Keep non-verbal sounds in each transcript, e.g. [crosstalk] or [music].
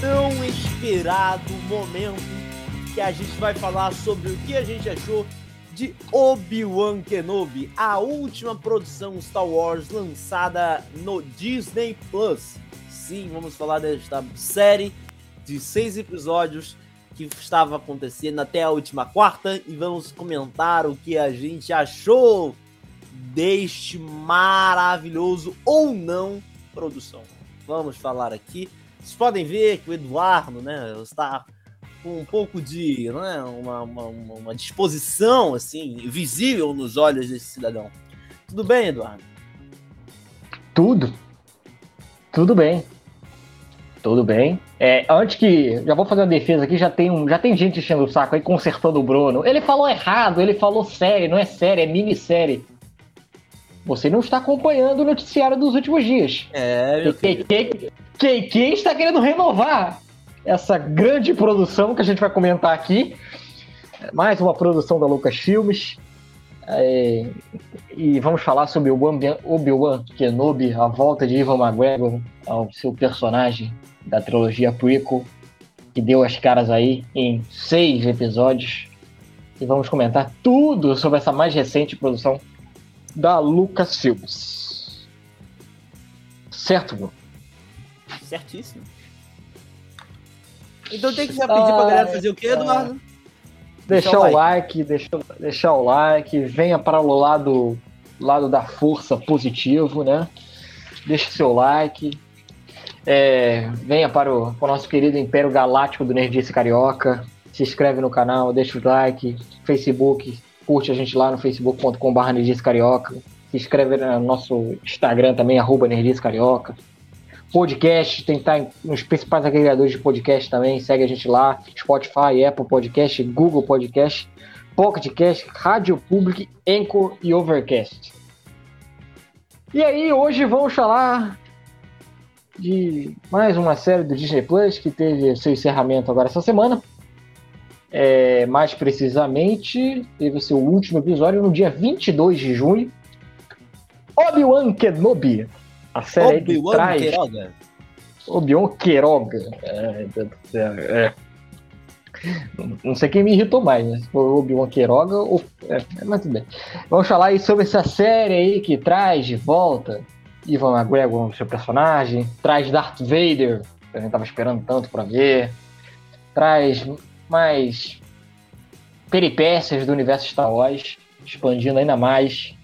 tão esperado momento que a gente vai falar sobre o que a gente achou de Obi-Wan Kenobi, a última produção Star Wars lançada no Disney Plus. Sim, vamos falar desta série de seis episódios que estava acontecendo até a última quarta e vamos comentar o que a gente achou deste maravilhoso ou não produção. Vamos falar aqui. Vocês podem ver que o Eduardo, né, está com um pouco de, né, uma, uma, uma disposição assim visível nos olhos desse cidadão. Tudo bem, Eduardo? Tudo. Tudo bem. Tudo bem. É, antes que. Já vou fazer uma defesa aqui, já tem, um, já tem gente enchendo o saco aí, consertando o Bruno. Ele falou errado, ele falou série, não é série, é minissérie. Você não está acompanhando o noticiário dos últimos dias. É, meu quem, quem, quem, quem está querendo renovar essa grande produção que a gente vai comentar aqui. Mais uma produção da Lucas Filmes. É, e vamos falar sobre o Obi-Wan Kenobi, a volta de Ivan McGregor ao seu personagem da trilogia prequel, que deu as caras aí em seis episódios. E vamos comentar tudo sobre essa mais recente produção da Lucasfilmes. Certo, Bruno? Certíssimo. Então tem que já pedir pra galera fazer o quê, Eduardo? Deixar, deixar o like, like deixar, deixar o like, venha para o lado, lado da força positivo, né? Deixe seu like. É, venha para o, para o nosso querido Império Galáctico do Nerdice Carioca. Se inscreve no canal, deixa o like. Facebook, curte a gente lá no facebook.com.br Carioca. Se inscreve no nosso Instagram também, arroba Carioca. Podcast, tem que estar nos principais agregadores de podcast também. Segue a gente lá: Spotify, Apple Podcast, Google Podcast, Pocket Cast, Rádio Public, Anchor e Overcast. E aí, hoje vamos falar de mais uma série do Disney Plus que teve seu encerramento agora essa semana. É, mais precisamente, teve o seu último episódio no dia 22 de junho. Obi-Wan Kenobi, a série Obi-Wan traz... Queiroga. Obi-Wan Queiroga. É, é. Não sei quem me irritou mais, né? Se foi Obi-Wan Queiroga ou. É, mas tudo bem. Vamos falar aí sobre essa série aí que traz de volta Ivan McGregor no seu personagem, traz Darth Vader, que a gente tava esperando tanto para ver, traz mais peripécias do universo Star Wars, expandindo ainda mais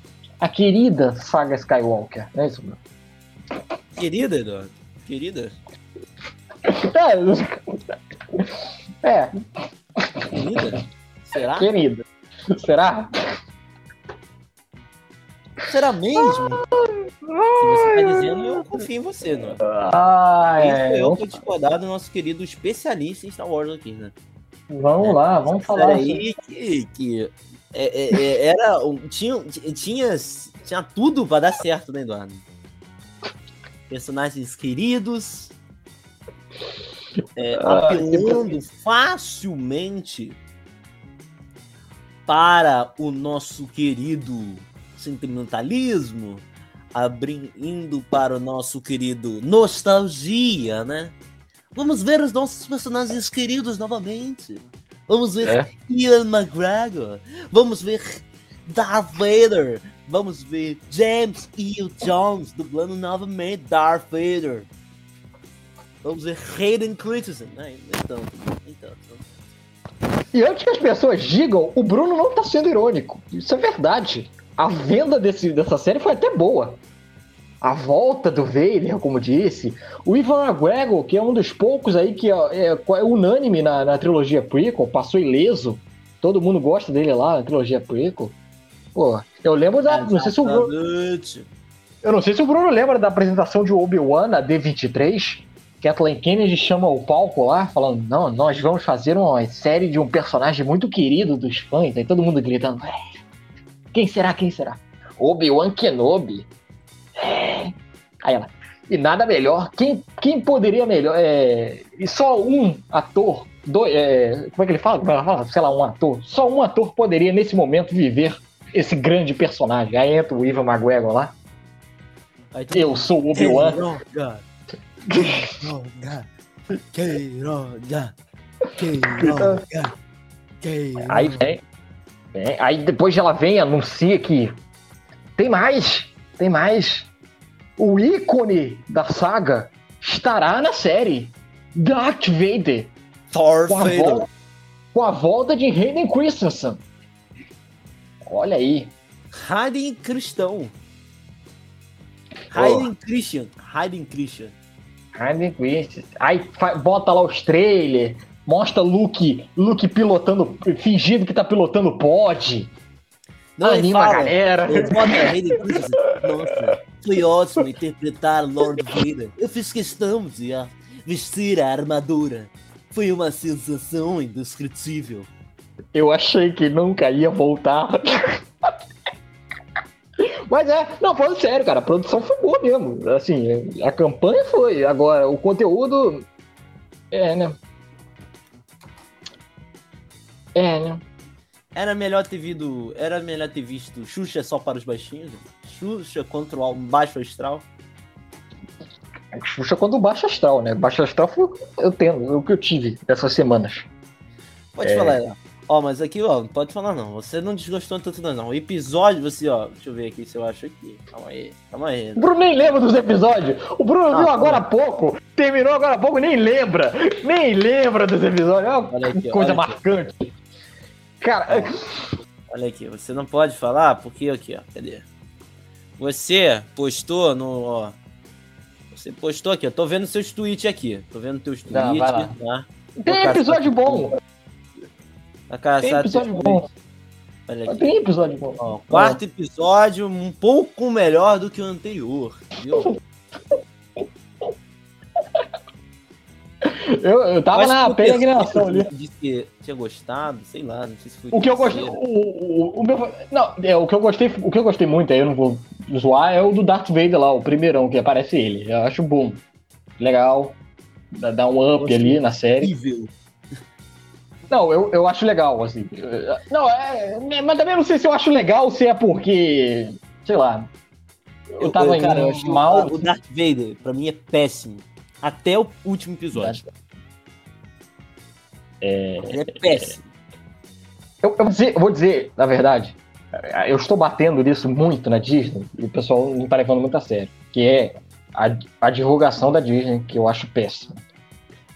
a querida saga Skywalker, não é isso, Bruno? Querida, Eduardo? Querida? É. é. Querida? Será? Querida. Será? Será mesmo? Se você tá dizendo, eu confio em você, não é? Ah, é. eu vou discordar do nosso querido especialista em Star Wars aqui, né? Vamos lá, vamos falar. aí que, que é, é, é, era, tinha, tinha, tinha tudo para dar certo, né, Eduardo? personagens queridos, é, ah, apelando facilmente para o nosso querido sentimentalismo, abrindo para o nosso querido nostalgia, né? Vamos ver os nossos personagens queridos novamente. Vamos ver é. Ian McGregor. Vamos ver Darth Vader. Vamos ver James Earl Jones dublando novamente Darth Vader. Vamos ver Hayden Christensen. Nem, tanto, nem tanto. E antes que as pessoas digam, o Bruno não tá sendo irônico. Isso é verdade. A venda desse, dessa série foi até boa. A volta do Vader, como disse. O Ivan McGregor, que é um dos poucos aí que é, é, é unânime na, na trilogia prequel, passou ileso. Todo mundo gosta dele lá na trilogia prequel. Pô, eu lembro da. Não sei se o Bruno. Eu não sei se o Bruno lembra da apresentação de Obi-Wan na D23. Kathleen Kennedy chama o palco lá, falando: Não, nós vamos fazer uma série de um personagem muito querido dos fãs. Aí todo mundo gritando: é, Quem será? Quem será? Obi-Wan Kenobi. Aí ela: E nada melhor. Quem, quem poderia melhor? É, e só um ator. Dois, é, como é que ele fala? Ela fala? Sei lá, um ator. Só um ator poderia nesse momento viver esse grande personagem. Aí entra o Ivan McGregor lá. Eu sou o Obi-Wan. Queiroga. Queiroga. Queiroga. Aí vem, vem. Aí depois ela vem e anuncia que tem mais. Tem mais. O ícone da saga estará na série. Darth Vader. Thor com Vader. Volta, com a volta de Hayden Christensen. Olha aí. Hayden Cristão. Hayden Christian. Hayden Christian. Hayden Christian. Aí bota lá os trailers, mostra Luke, Luke pilotando, fingindo que tá pilotando pod. Não, Anima fala, a galera. Hayden Christian. Nossa, foi ótimo interpretar Lord Vader. Eu fiz questão de vestir a armadura. Foi uma sensação indescritível. Eu achei que nunca ia voltar. [laughs] Mas é, não, falando sério, cara, a produção foi boa mesmo. Assim, a campanha foi. Agora, o conteúdo. É, né? É, né? Era melhor ter visto. Era melhor ter visto Xuxa só para os baixinhos. Xuxa contra o baixo astral. Xuxa contra o baixo astral, né? Baixo astral foi eu tenho, o que eu tive dessas semanas. Pode é... falar, Ó, mas aqui, ó, não pode falar não. Você não desgostou tanto não. O episódio, você, ó, deixa eu ver aqui se eu acho aqui. Calma aí, calma aí. O Bruno nem lembra dos episódios. O Bruno ah, viu agora há pouco, terminou agora há pouco, nem lembra. Nem lembra dos episódios. É uma aqui, coisa marcante. Aqui. Cara. Olha aqui, você não pode falar porque aqui, ó. Cadê? Você postou no. Ó, você postou aqui, eu tô vendo seus tweets aqui. Tô vendo teus tweets, tá? Tem episódio bom. A Tem episódio bom. Olha aqui. Tem episódio bom. Ó, quarto episódio, um pouco melhor do que o anterior, viu? [laughs] Eu, eu tava na peregrinação ali. Disse que tinha gostado, sei lá, não sei se foi. O que eu gostei. O, o, o, meu, não, é, o que eu gostei, o que eu gostei muito, aí eu não vou zoar, é o do Darth Vader lá, o primeirão, que aparece ele. Eu acho bom. Legal. Dá um up ali na série. Incrível. Não, eu, eu acho legal, assim. Não, é, mas também não sei se eu acho legal, se é porque. Sei lá. Eu tava eu, cara, eu acho mal. O Darth Vader, pra mim, é péssimo. Até o último episódio. É, Ele é péssimo. Eu, eu, vou dizer, eu vou dizer, na verdade, eu estou batendo nisso muito na Disney, e o pessoal não está levando muito a sério, que é a, a divulgação da Disney, que eu acho péssima.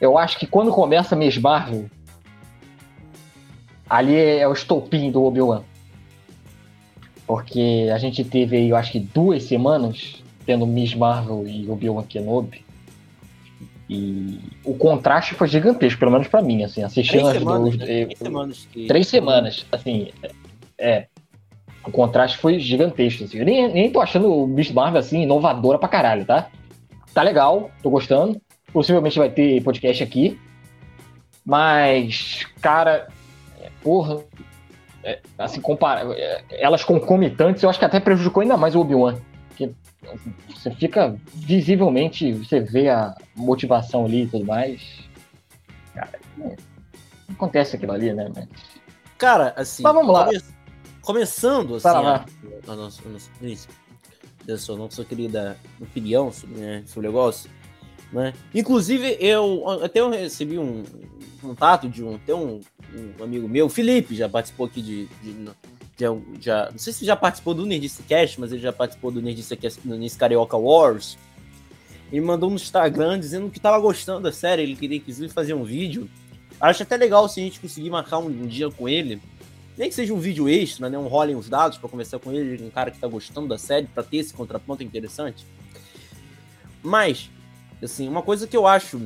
Eu acho que quando começa a Miss Marvel, ali é o estopim do Obi-Wan. Porque a gente teve aí, eu acho que duas semanas tendo Miss Marvel e Obi-Wan Kenobi. E o contraste foi gigantesco, pelo menos para mim, assim, assistindo três as semanas, duas. Né? Três semanas, que... três semanas, assim, é. O contraste foi gigantesco, assim. Eu nem, nem tô achando o Miss Marvel, assim, inovadora pra caralho, tá? Tá legal, tô gostando. Possivelmente vai ter podcast aqui. Mas, cara, porra, é, assim, compara, é, elas concomitantes, eu acho que até prejudicou ainda mais o Obi-Wan. Porque você fica visivelmente, você vê a motivação ali e tudo mais. Cara, acontece aquilo ali, né? Mas... Cara, assim. Mas vamos lá. Come... Começando, assim, a, a, nossa, a nossa, a nossa querida opinião sobre, né, sobre o negócio. Né? Inclusive, eu até eu recebi um contato de um, até um, um amigo meu, Felipe, já participou aqui de, de, de, já, não sei se já participou do Nerdice Cast, mas ele já participou do Nerdice Cast no Nerdice Carioca Wars. Ele mandou no Instagram dizendo que tava gostando da série, ele queria inclusive fazer um vídeo. Acho até legal se a gente conseguir marcar um, um dia com ele, nem que seja um vídeo extra, né, um rolem os dados para conversar com ele, um cara que tá gostando da série, para ter esse contraponto interessante. Mas Assim, uma coisa que eu acho,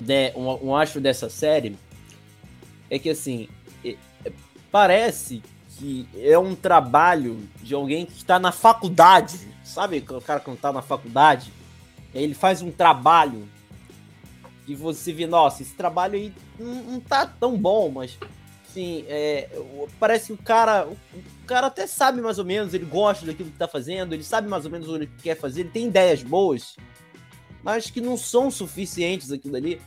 né, um, um acho dessa série é que assim, é, é, parece que é um trabalho de alguém que está na faculdade, sabe? O cara que não está na faculdade, ele faz um trabalho e você vê, nossa, esse trabalho aí não, não tá tão bom, mas assim, é, parece que o cara, o cara até sabe mais ou menos, ele gosta daquilo que tá fazendo, ele sabe mais ou menos o que quer fazer, ele tem ideias boas, mas que não são suficientes aquilo ali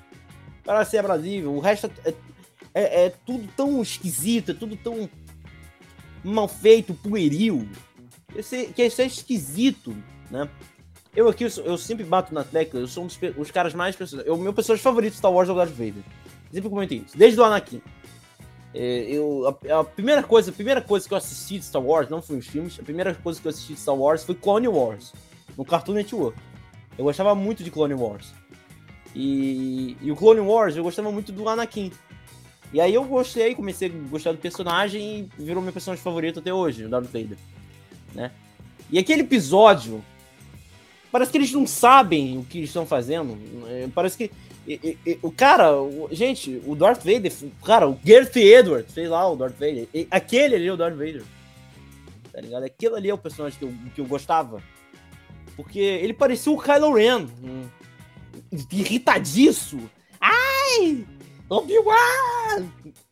para ser abrasível. O resto é, é, é, tudo tão esquisito, é tudo tão mal feito, pueril, que isso é esquisito, né? Eu aqui, eu sempre bato na tecla, eu sou um dos os caras mais. O meu personagem favorito de Star Wars é o Darth Vader. Sempre comentei isso. Desde o Anakin. É, eu, a, a, primeira coisa, a primeira coisa que eu assisti de Star Wars não foi os filmes. A primeira coisa que eu assisti de Star Wars foi Clone Wars, no Cartoon Network. Eu gostava muito de Clone Wars. E, e o Clone Wars eu gostava muito do Anakin. E aí eu gostei, comecei a gostar do personagem e virou meu personagem favorito até hoje, o Darth Vader. Né? E aquele episódio, parece que eles não sabem o que eles estão fazendo. É, parece que e, e, o cara, o, gente, o Darth Vader, cara, o Gareth Edwards fez lá o Darth Vader. E, aquele ali é o Darth Vader. Tá ligado? Aquilo ali é o personagem que eu, que eu gostava. Porque ele parecia o Kylo Ren. Hum, irritadiço. Ai! Obi-Wan!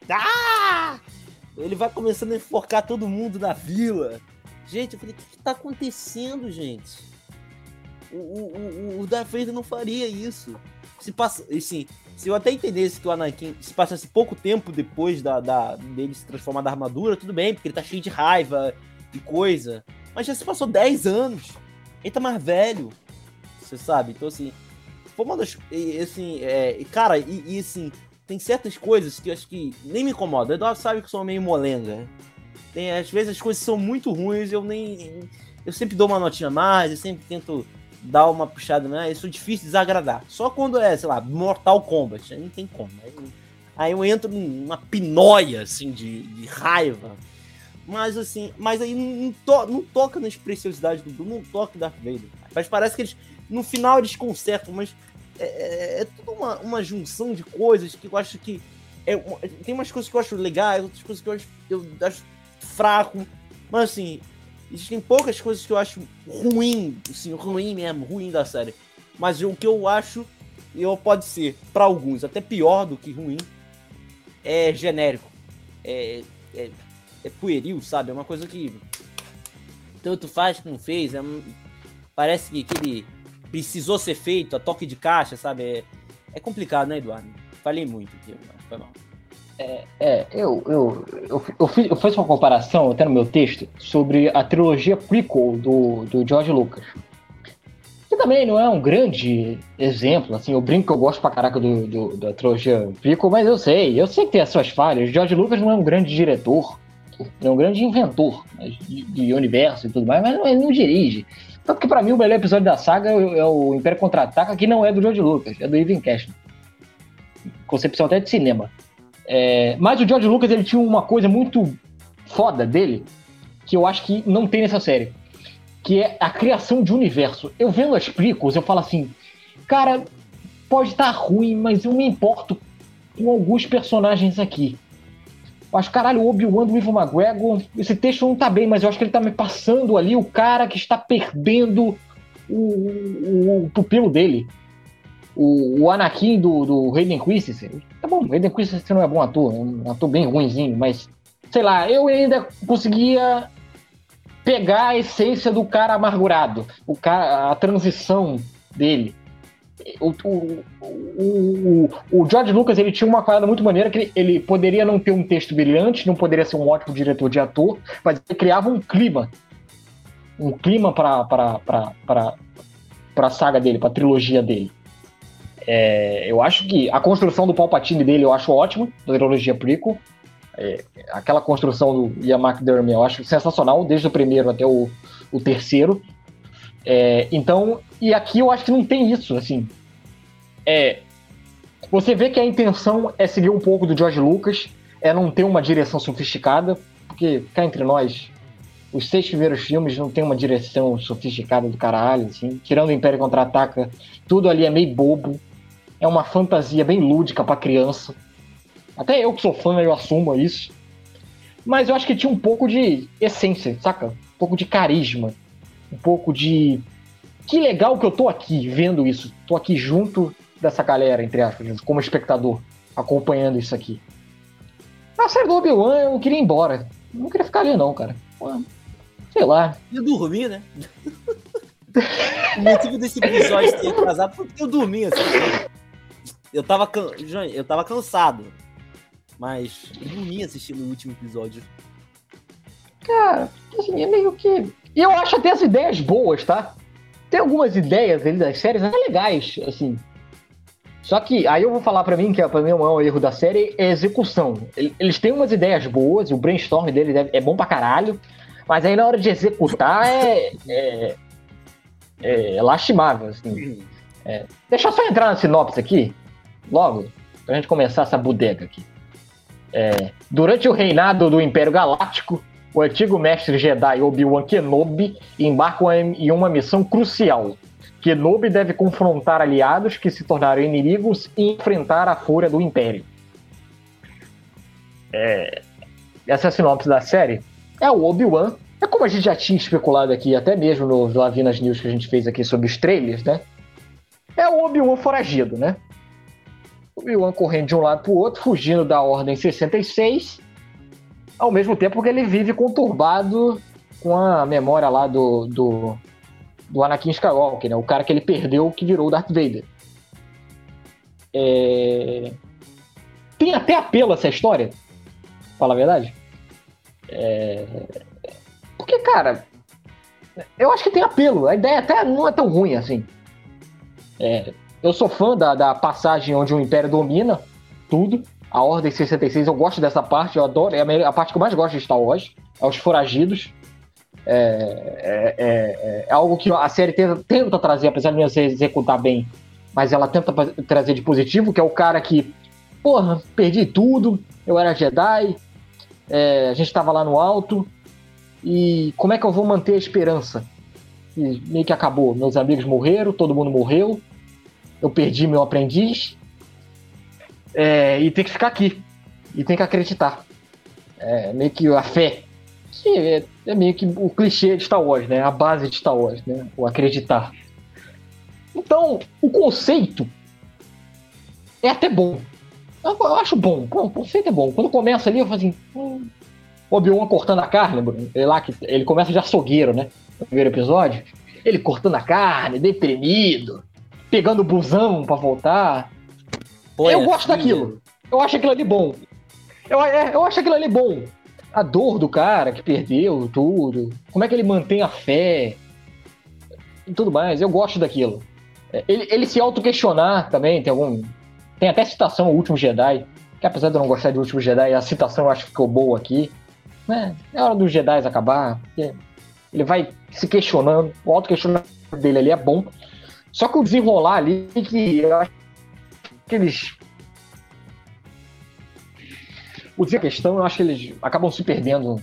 Ah! Ele vai começando a enforcar todo mundo na vila. Gente, eu falei, o que, que tá acontecendo, gente? O, o, o, o Darth Vader não faria isso se passa, assim, se eu até entendesse que o Anakin se passasse pouco tempo depois da, da, dele se transformar da armadura, tudo bem, porque ele tá cheio de raiva e coisa. Mas já se passou 10 anos. Ele tá mais velho. Você sabe? Então, assim. Foi uma das. E, assim, é, cara, e, e, assim, tem certas coisas que eu acho que nem me incomodam. O Eduardo sabe que eu sou meio molenga. Tem, às vezes as coisas são muito ruins, eu nem. Eu sempre dou uma notinha mais, eu sempre tento dar uma puxada, né? Isso é difícil de desagradar. Só quando é, sei lá, Mortal Kombat, aí não tem como. Aí, aí eu entro numa pinóia, assim, de, de raiva. Mas assim, mas aí não, to, não toca na expressiosidade do Bruno, não toca Darth Vader. Mas parece que eles, no final eles consertam, mas é, é, é uma, uma junção de coisas que eu acho que. É, tem umas coisas que eu acho legais, outras coisas que eu acho, eu acho fraco. Mas assim, Existem poucas coisas que eu acho ruim, assim, ruim mesmo, ruim da série. Mas o que eu acho, eu pode ser, para alguns, até pior do que ruim, é genérico. É, é, é pueril, sabe? É uma coisa que tanto faz não fez. É, parece que, que ele precisou ser feito a toque de caixa, sabe? É, é complicado, né, Eduardo? Falei muito aqui, foi mal. É, é, eu, eu, eu, eu, fiz, eu fiz uma comparação até no meu texto sobre a trilogia prequel do, do George Lucas. Que também não é um grande exemplo, assim, eu brinco que eu gosto pra caraca do, do, da trilogia prequel, mas eu sei, eu sei que tem as suas falhas. George Lucas não é um grande diretor, é um grande inventor de, de universo e tudo mais, mas ele não dirige. Tanto que pra mim o melhor episódio da saga é o Império Contra-Ataca, que não é do George Lucas, é do Ivan Cashman. Concepção até de cinema. É, mas o George Lucas ele tinha uma coisa muito foda dele, que eu acho que não tem nessa série, que é a criação de universo. Eu vendo as prequels, eu falo assim, cara, pode estar tá ruim, mas eu me importo com alguns personagens aqui. Acho, caralho, o Obi-Wan do Ivo McGregor, esse texto não tá bem, mas eu acho que ele tá me passando ali o cara que está perdendo o, o, o pupilo dele o, o Anakin do, do Hayden Christensen, tá bom, Hayden Christensen não é bom ator, é um ator bem ruimzinho, mas, sei lá, eu ainda conseguia pegar a essência do cara amargurado, o cara, a transição dele. O, o, o, o, George Lucas ele tinha uma parada muito maneira que ele, ele, poderia não ter um texto brilhante, não poderia ser um ótimo diretor de ator, mas ele criava um clima. Um clima para a saga dele, para a trilogia dele. É, eu acho que a construção do Palpatine dele eu acho ótima, da trilogia prequel. É, aquela construção do Ian McDermott eu acho sensacional, desde o primeiro até o, o terceiro. É, então, e aqui eu acho que não tem isso, assim. É, você vê que a intenção é seguir um pouco do George Lucas, é não ter uma direção sofisticada, porque cá entre nós, os seis primeiros filmes não tem uma direção sofisticada do caralho, assim. Tirando o Império Contra-Ataca, tudo ali é meio bobo é uma fantasia bem lúdica para criança. Até eu que sou fã, eu assumo isso. Mas eu acho que tinha um pouco de essência, saca? Um pouco de carisma. Um pouco de. Que legal que eu tô aqui vendo isso. Tô aqui junto dessa galera, entre aspas, como espectador, acompanhando isso aqui. Na série do Obi-Wan eu queria ir embora. Não queria ficar ali, não, cara. Sei lá. E dormir, né? [laughs] o motivo desse episódio ter atrasado foi porque eu dormi, assim eu tava, can... eu tava cansado. Mas eu dormi assistindo o último episódio. Cara, assim, é meio que. E eu acho até as ideias boas, tá? tem algumas ideias ali das séries até legais, assim. Só que aí eu vou falar para mim que para mim o maior erro da série é a execução. Eles têm umas ideias boas, o brainstorm deles é, é bom pra caralho, mas aí na hora de executar é, é, é lastimável, assim. É. Deixa eu só entrar na sinopse aqui, logo, pra gente começar essa bodega aqui. É, durante o reinado do Império Galáctico, o antigo mestre Jedi Obi-Wan Kenobi embarca em uma missão crucial. Kenobi deve confrontar aliados que se tornaram inimigos e enfrentar a fúria do Império. É, essa é a sinopse da série. É o Obi-Wan. É como a gente já tinha especulado aqui, até mesmo nos Lavinas News que a gente fez aqui sobre os trailers, né? É o Obi-Wan foragido, né? Obi-Wan correndo de um lado para o outro, fugindo da Ordem 66, ao mesmo tempo que ele vive conturbado com a memória lá do, do, do Anakin Skywalker, né? O cara que ele perdeu que virou o Darth Vader. É... Tem até apelo essa história, fala a verdade. É... Porque, cara, eu acho que tem apelo. A ideia até não é tão ruim assim. É, eu sou fã da, da passagem onde o Império domina tudo. A Ordem 66, eu gosto dessa parte, eu adoro. É a, parte que eu mais gosto de Star Wars. É os foragidos. É, é, é, é algo que a série tenta, tenta, trazer, apesar de não se executar bem, mas ela tenta trazer de positivo, que é o cara que, porra, perdi tudo, eu era Jedi, é, a gente estava lá no alto, e como é que eu vou manter a esperança? E meio que acabou, meus amigos morreram, todo mundo morreu, eu perdi meu aprendiz é, e tem que ficar aqui e tem que acreditar. É meio que a fé. É, é, meio que o clichê de Star Wars, né? A base de Star Wars, né? O acreditar. Então, o conceito é até bom. Eu, eu acho bom. o conceito é bom. Quando começa ali, eu falo assim. Hum, Obi-Wan cortando a carne, ele, lá, que ele começa de açougueiro, né? No primeiro episódio. Ele cortando a carne, deprimido pegando o busão para voltar. Pô, eu é gosto daquilo. Eu acho aquilo ali bom. Eu, é, eu acho aquilo ali bom. A dor do cara que perdeu tudo. Como é que ele mantém a fé. E tudo mais. Eu gosto daquilo. É, ele, ele se auto-questionar também. Tem algum. Tem até citação ao último Jedi. Que apesar de eu não gostar de último Jedi, a citação eu acho que ficou boa aqui. Né? É hora dos Jedi acabar. Ele vai se questionando. O auto-questionamento dele ali é bom. Só que o desenrolar ali, que eu acho que eles. O dizer questão, eu acho que eles acabam se perdendo.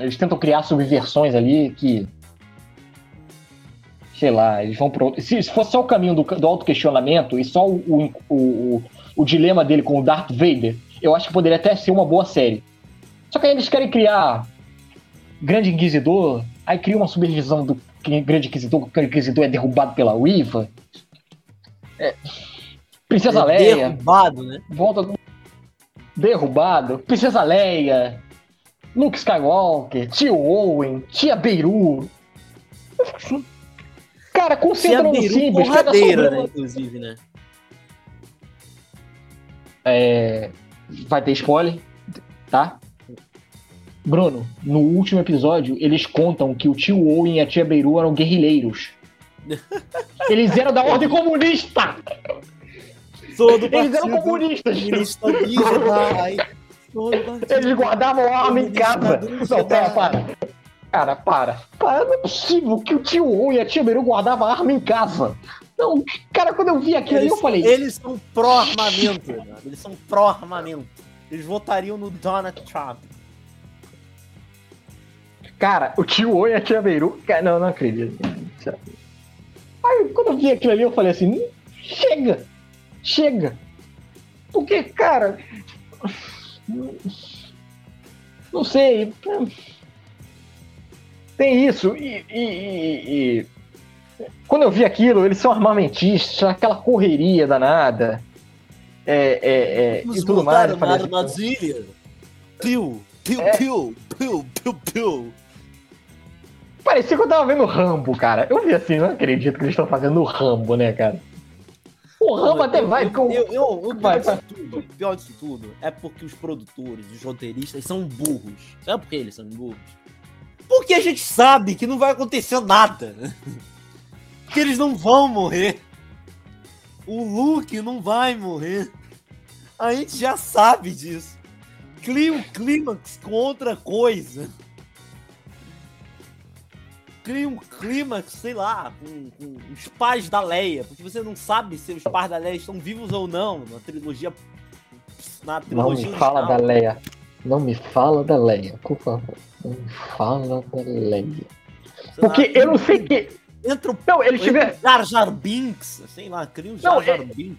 Eles tentam criar subversões ali que. Sei lá, eles vão pro. Se, se fosse só o caminho do, do auto-questionamento e só o, o, o, o dilema dele com o Darth Vader, eu acho que poderia até ser uma boa série. Só que aí eles querem criar Grande Inquisidor, aí cria uma subdivisão do Grande Inquisidor, o Grande Inquisidor é derrubado pela Uiva. É. Princesa é Leia. Derrubado, né? Volta. Derrubado. Princesa Leia. Luke Skywalker. Tio Owen. Tia Beirut. Cara, concentra no simples. Porradeira, né, inclusive, né? É, vai ter spoiler, tá? Bruno, no último episódio, eles contam que o tio Owen e a tia Beiru eram guerrilheiros. [laughs] Eles eram da ordem comunista! Todo eles eram comunistas! Comunista Eles guardavam arma em casa! Não, pera, para! Cara, para! Cara, não é possível que o tio Owen e a tia Beiru guardavam arma em casa! Não, cara, quando eu vi aquilo eles, eu falei. Eles são pró-armamento, eles são pró-armamento. Eles votariam no Donald Trump. Cara, o tio Oi e a tia Beiru. Cara, não, não acredito. Aí, quando eu vi aquilo ali, eu falei assim: chega! Chega! Porque, cara. Não sei. Tem isso. E, e, e, quando eu vi aquilo, eles são armamentistas, aquela correria danada. É, é, é, e tudo mais. Eu falei, assim, Piu, piu, é. piu, piu, piu, piu. Parecia que eu tava vendo Rambo, cara. Eu vi assim, não acredito que eles estão fazendo Rambo, né, cara? O Rambo até vai. Com... eu, eu, vai, pior, disso tudo, pior disso tudo é porque os produtores, os roteiristas são burros. Sabe por que eles são burros? Porque a gente sabe que não vai acontecer nada. [laughs] que eles não vão morrer. O Luke não vai morrer. A gente já sabe disso. Cria um clímax com outra coisa. Cria um clímax, sei lá, com, com, os pais da Leia. Porque você não sabe se os pais da Leia estão vivos ou não na trilogia. Na trilogia não me fala da Leia. Não me fala da Leia, por favor. Não me fala da Leia. Porque lá, eu não sei que. Entra o. Não, ele tiver. Jar Jar Binks, sei lá, cria um Jar Jar é... Binks.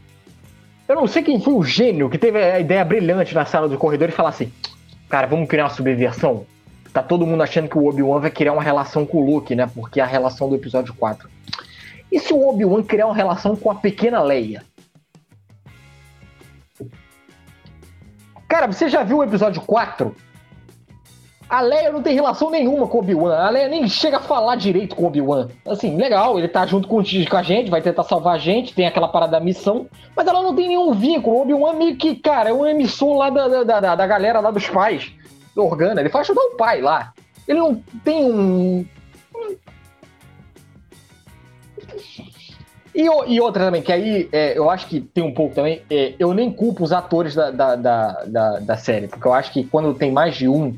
Eu não sei quem foi o gênio que teve a ideia brilhante na sala do corredor e falar assim: cara, vamos criar uma subversão? Tá todo mundo achando que o Obi-Wan vai criar uma relação com o Luke, né? Porque é a relação do episódio 4. E se o Obi-Wan criar uma relação com a pequena Leia? Cara, você já viu o episódio 4? A Leia não tem relação nenhuma com o Obi-Wan. A Leia nem chega a falar direito com o Obi-Wan. Assim, legal, ele tá junto com, a gente, vai tentar salvar a gente, tem aquela parada da missão, mas ela não tem nenhum vínculo. O Obi-Wan meio que, cara, é um emissor lá da, da, da, da galera lá dos pais Organa. Ele faz ajudar o pai lá. Ele não tem um. E, e outra também, que aí é, eu acho que tem um pouco também. É, eu nem culpo os atores da, da, da, da, da série, porque eu acho que quando tem mais de um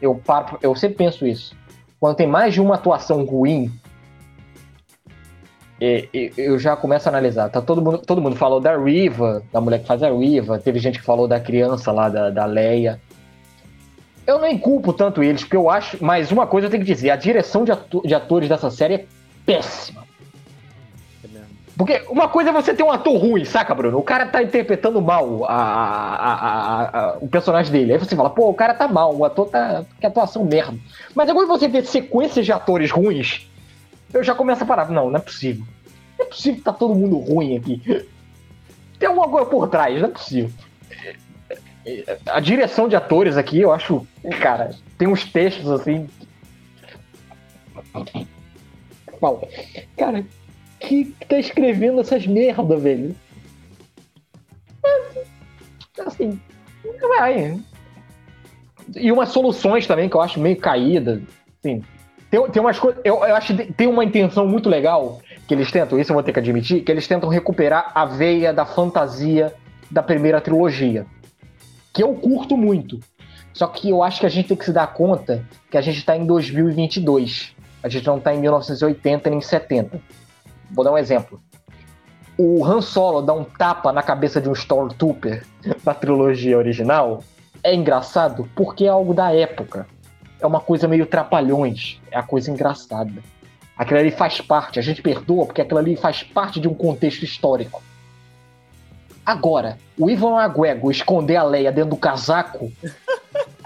eu, paro, eu sempre penso isso. Quando tem mais de uma atuação ruim, é, eu já começo a analisar. Tá todo, mundo, todo mundo falou da Riva, da mulher que faz a Riva, teve gente que falou da criança lá, da, da Leia. Eu nem culpo tanto eles, porque eu acho. Mas uma coisa eu tenho que dizer: a direção de, de atores dessa série é péssima. Porque uma coisa é você ter um ator ruim, saca, Bruno? O cara tá interpretando mal a, a, a, o personagem dele. Aí você fala, pô, o cara tá mal, o ator tá. Que atuação merda. Mas agora você ter sequências de atores ruins, eu já começo a parar. Não, não é possível. Não é possível que tá todo mundo ruim aqui. [laughs] Tem alguma coisa por trás, não é possível. A direção de atores aqui, eu acho. Cara, tem uns textos assim. Cara, que tá escrevendo essas merda, velho? É, assim, vai. E umas soluções também que eu acho meio caídas. Assim, tem, tem umas coisas. Eu, eu acho que tem uma intenção muito legal que eles tentam, isso eu vou ter que admitir, que eles tentam recuperar a veia da fantasia da primeira trilogia. Que eu curto muito. Só que eu acho que a gente tem que se dar conta que a gente está em 2022. A gente não está em 1980 nem 70. Vou dar um exemplo. O Han Solo dá um tapa na cabeça de um Stormtrooper [laughs] na trilogia original. É engraçado porque é algo da época. É uma coisa meio trapalhões. É a coisa engraçada. Aquilo ali faz parte, a gente perdoa porque aquilo ali faz parte de um contexto histórico. Agora, o Ivan Aguego esconder a Leia dentro do casaco.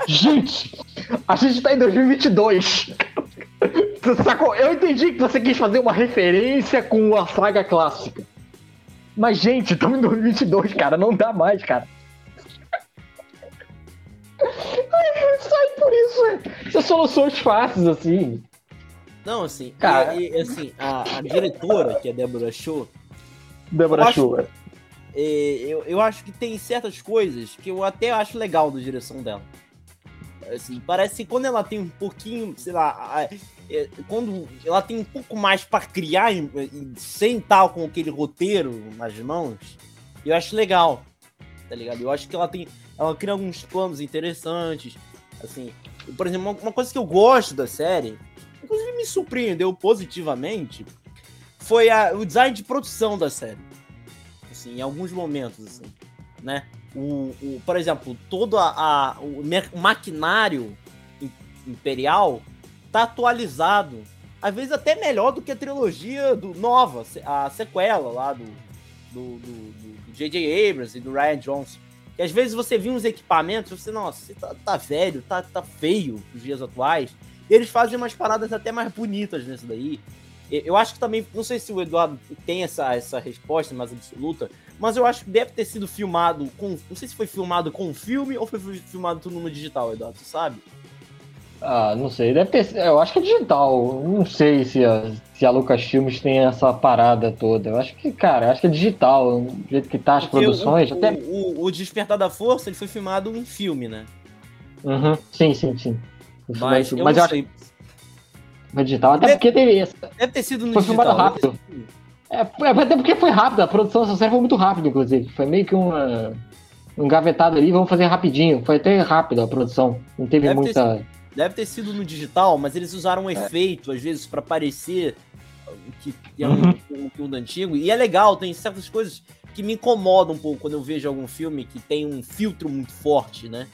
gente, a gente tá em 2022. Sacou? Eu entendi que você quis fazer uma referência com a saga clássica. Mas, gente, estamos em 2022, cara. Não dá mais, cara. Sai por isso, é. São soluções fáceis, assim. Não, assim, cara, e, e, assim, a, a, diretora, que é Débora Show. Débora Show. É, eu, eu acho que tem certas coisas que eu até acho legal da direção dela. Assim, parece que quando ela tem um pouquinho, sei lá, é, quando ela tem um pouco mais para criar sem tal com aquele roteiro nas mãos, eu acho legal, tá ligado? Eu acho que ela tem, ela cria alguns planos interessantes, assim, por exemplo, uma coisa que eu gosto da série, inclusive me surpreendeu positivamente, foi a, o design de produção da série, assim, em alguns momentos, assim, né? O, o, por exemplo, todo a, a o maquinário imperial tá atualizado. Às vezes até melhor do que a trilogia do nova, a sequela lá do do, do, J.J. Abrams e do Ryan Johnson. E às vezes você viu uns equipamentos, você, nossa, você tá, tá velho, tá, tá feio os dias atuais. E eles fazem umas paradas até mais bonitas nisso daí. Eu acho que também, não sei se o Eduardo tem essa, essa resposta mais absoluta, mas eu acho que deve ter sido filmado com. Não sei se foi filmado com filme ou foi filmado tudo no digital, Eduardo, você sabe? Ah, não sei. Deve ter. Eu acho que é digital. Não sei se a, se a Lucas Filmes tem essa parada toda. Eu acho que, cara, acho que é digital. Do jeito que tá as Porque produções. O, até... o, o, Despertar da Força ele foi filmado em filme, né? Uhum. Sim, sim, sim. Mas, mas eu, mas eu acho. Foi digital, até deve, porque teve essa. Deve ter sido no foi digital. Foi filmado rápido. É, até porque foi rápido, a produção dessa série foi muito rápida, inclusive. Foi meio que uma, um gavetado ali, vamos fazer rapidinho. Foi até rápido a produção. Não teve deve muita. Ter, deve ter sido no digital, mas eles usaram um é. efeito, às vezes, para parecer que é um, uhum. um filme antigo. E é legal, tem certas coisas que me incomodam um pouco quando eu vejo algum filme que tem um filtro muito forte, né?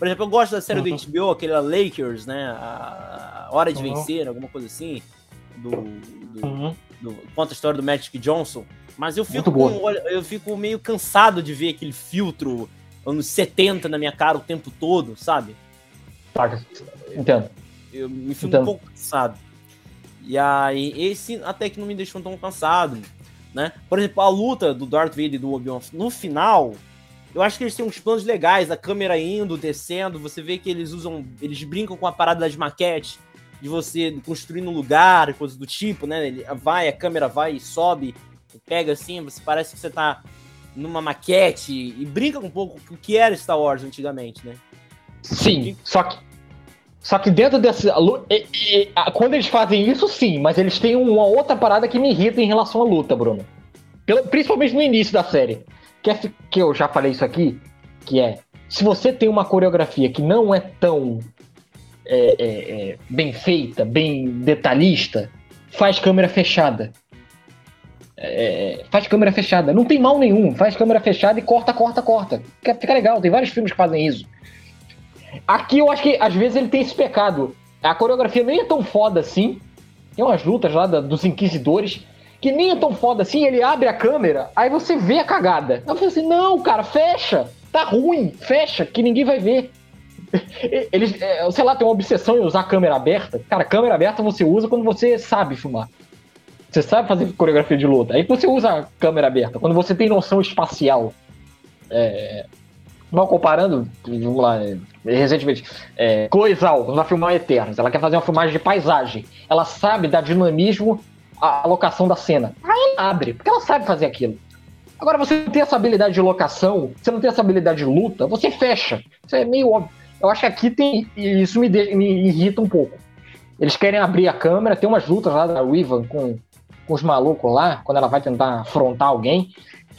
Por exemplo, eu gosto da série uhum. do HBO, aquele Lakers, né? A Hora de uhum. Vencer, alguma coisa assim. Do, do, uhum. do, conta a história do Magic Johnson. Mas eu fico, com, eu fico meio cansado de ver aquele filtro anos 70 na minha cara o tempo todo, sabe? Tá, entendo. Eu me fico entendo. um pouco cansado. E aí, esse até que não me deixou tão cansado, né? Por exemplo, a luta do Darth Vader e do Obi-Wan no final, eu acho que eles têm uns planos legais, a câmera indo, descendo, você vê que eles usam, eles brincam com a parada das maquetes, de você construir no lugar, coisas do tipo, né? Ele vai, a câmera vai e sobe, pega assim, você parece que você tá numa maquete e brinca um pouco com o que era Star Wars antigamente, né? Sim, só que só que dentro desse. E, quando eles fazem isso, sim, mas eles têm uma outra parada que me irrita em relação à luta, Bruno. Pelo, principalmente no início da série. Que, é, eu já falei isso aqui, que é. Se você tem uma coreografia que não é tão é, é, é bem feita, bem detalhista, faz câmera fechada. É, faz câmera fechada. Não tem mal nenhum. Faz câmera fechada e corta, corta, corta. Fica, fica legal. Tem vários filmes que fazem isso. Aqui eu acho que às vezes ele tem esse pecado. A coreografia nem é tão foda assim. Tem umas lutas lá da, dos inquisidores que nem é tão foda assim. Ele abre a câmera, aí você vê a cagada. Eu falei assim: não, cara, fecha. Tá ruim, fecha, que ninguém vai ver. [laughs] Eles, é, sei lá, tem uma obsessão em usar câmera aberta. Cara, câmera aberta você usa quando você sabe filmar. Você sabe fazer coreografia de luta. Aí você usa a câmera aberta. Quando você tem noção espacial. É, mal comparando, vamos lá, é, recentemente, é, Zhao, na filmar Eternos, ela quer fazer uma filmagem de paisagem, ela sabe dar dinamismo à locação da cena. Aí abre, porque ela sabe fazer aquilo. Agora, você não tem essa habilidade de locação, você não tem essa habilidade de luta, você fecha. Isso é meio óbvio. Eu acho que aqui tem. Isso me, de, me irrita um pouco. Eles querem abrir a câmera, tem umas lutas lá da Riven com, com os malucos lá, quando ela vai tentar afrontar alguém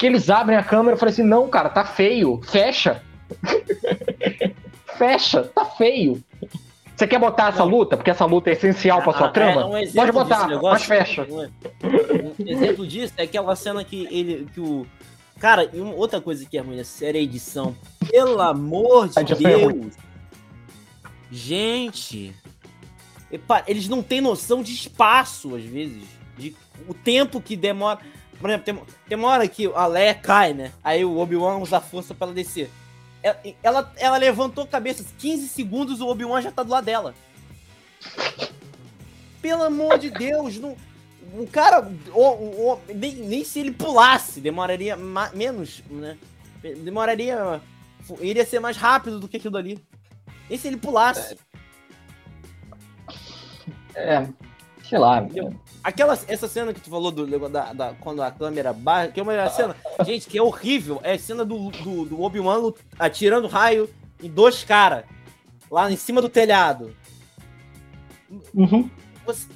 que eles abrem a câmera e falam assim: não, cara, tá feio, fecha. [laughs] fecha, tá feio. Você quer botar essa luta? Porque essa luta é essencial pra sua ah, trama? É um Pode botar, mas fecha. Um exemplo disso é aquela cena que ele. Que o, cara, e uma, outra coisa que é ruim, a série é edição. Pelo amor de Deus! Gente! Eles não têm noção de espaço, às vezes. De o tempo que demora. Por exemplo, tem, tem uma hora que a Leia cai, né? Aí o Obi-Wan usa a força pra ela descer. Ela, ela, levantou a cabeça, 15 segundos o Obi-Wan já tá do lado dela. Pelo amor de Deus, não, o cara, o, o, nem, nem se ele pulasse, demoraria menos, né? Demoraria. Iria ser mais rápido do que aquilo ali. Nem se ele pulasse. É, sei lá. Aquela, essa cena que tu falou do, da, da quando a câmera barra, que é uma cena, [laughs] gente, que é horrível, é a cena do, do, do Obi-Wan atirando raio em dois caras, lá em cima do telhado. Uhum. Você,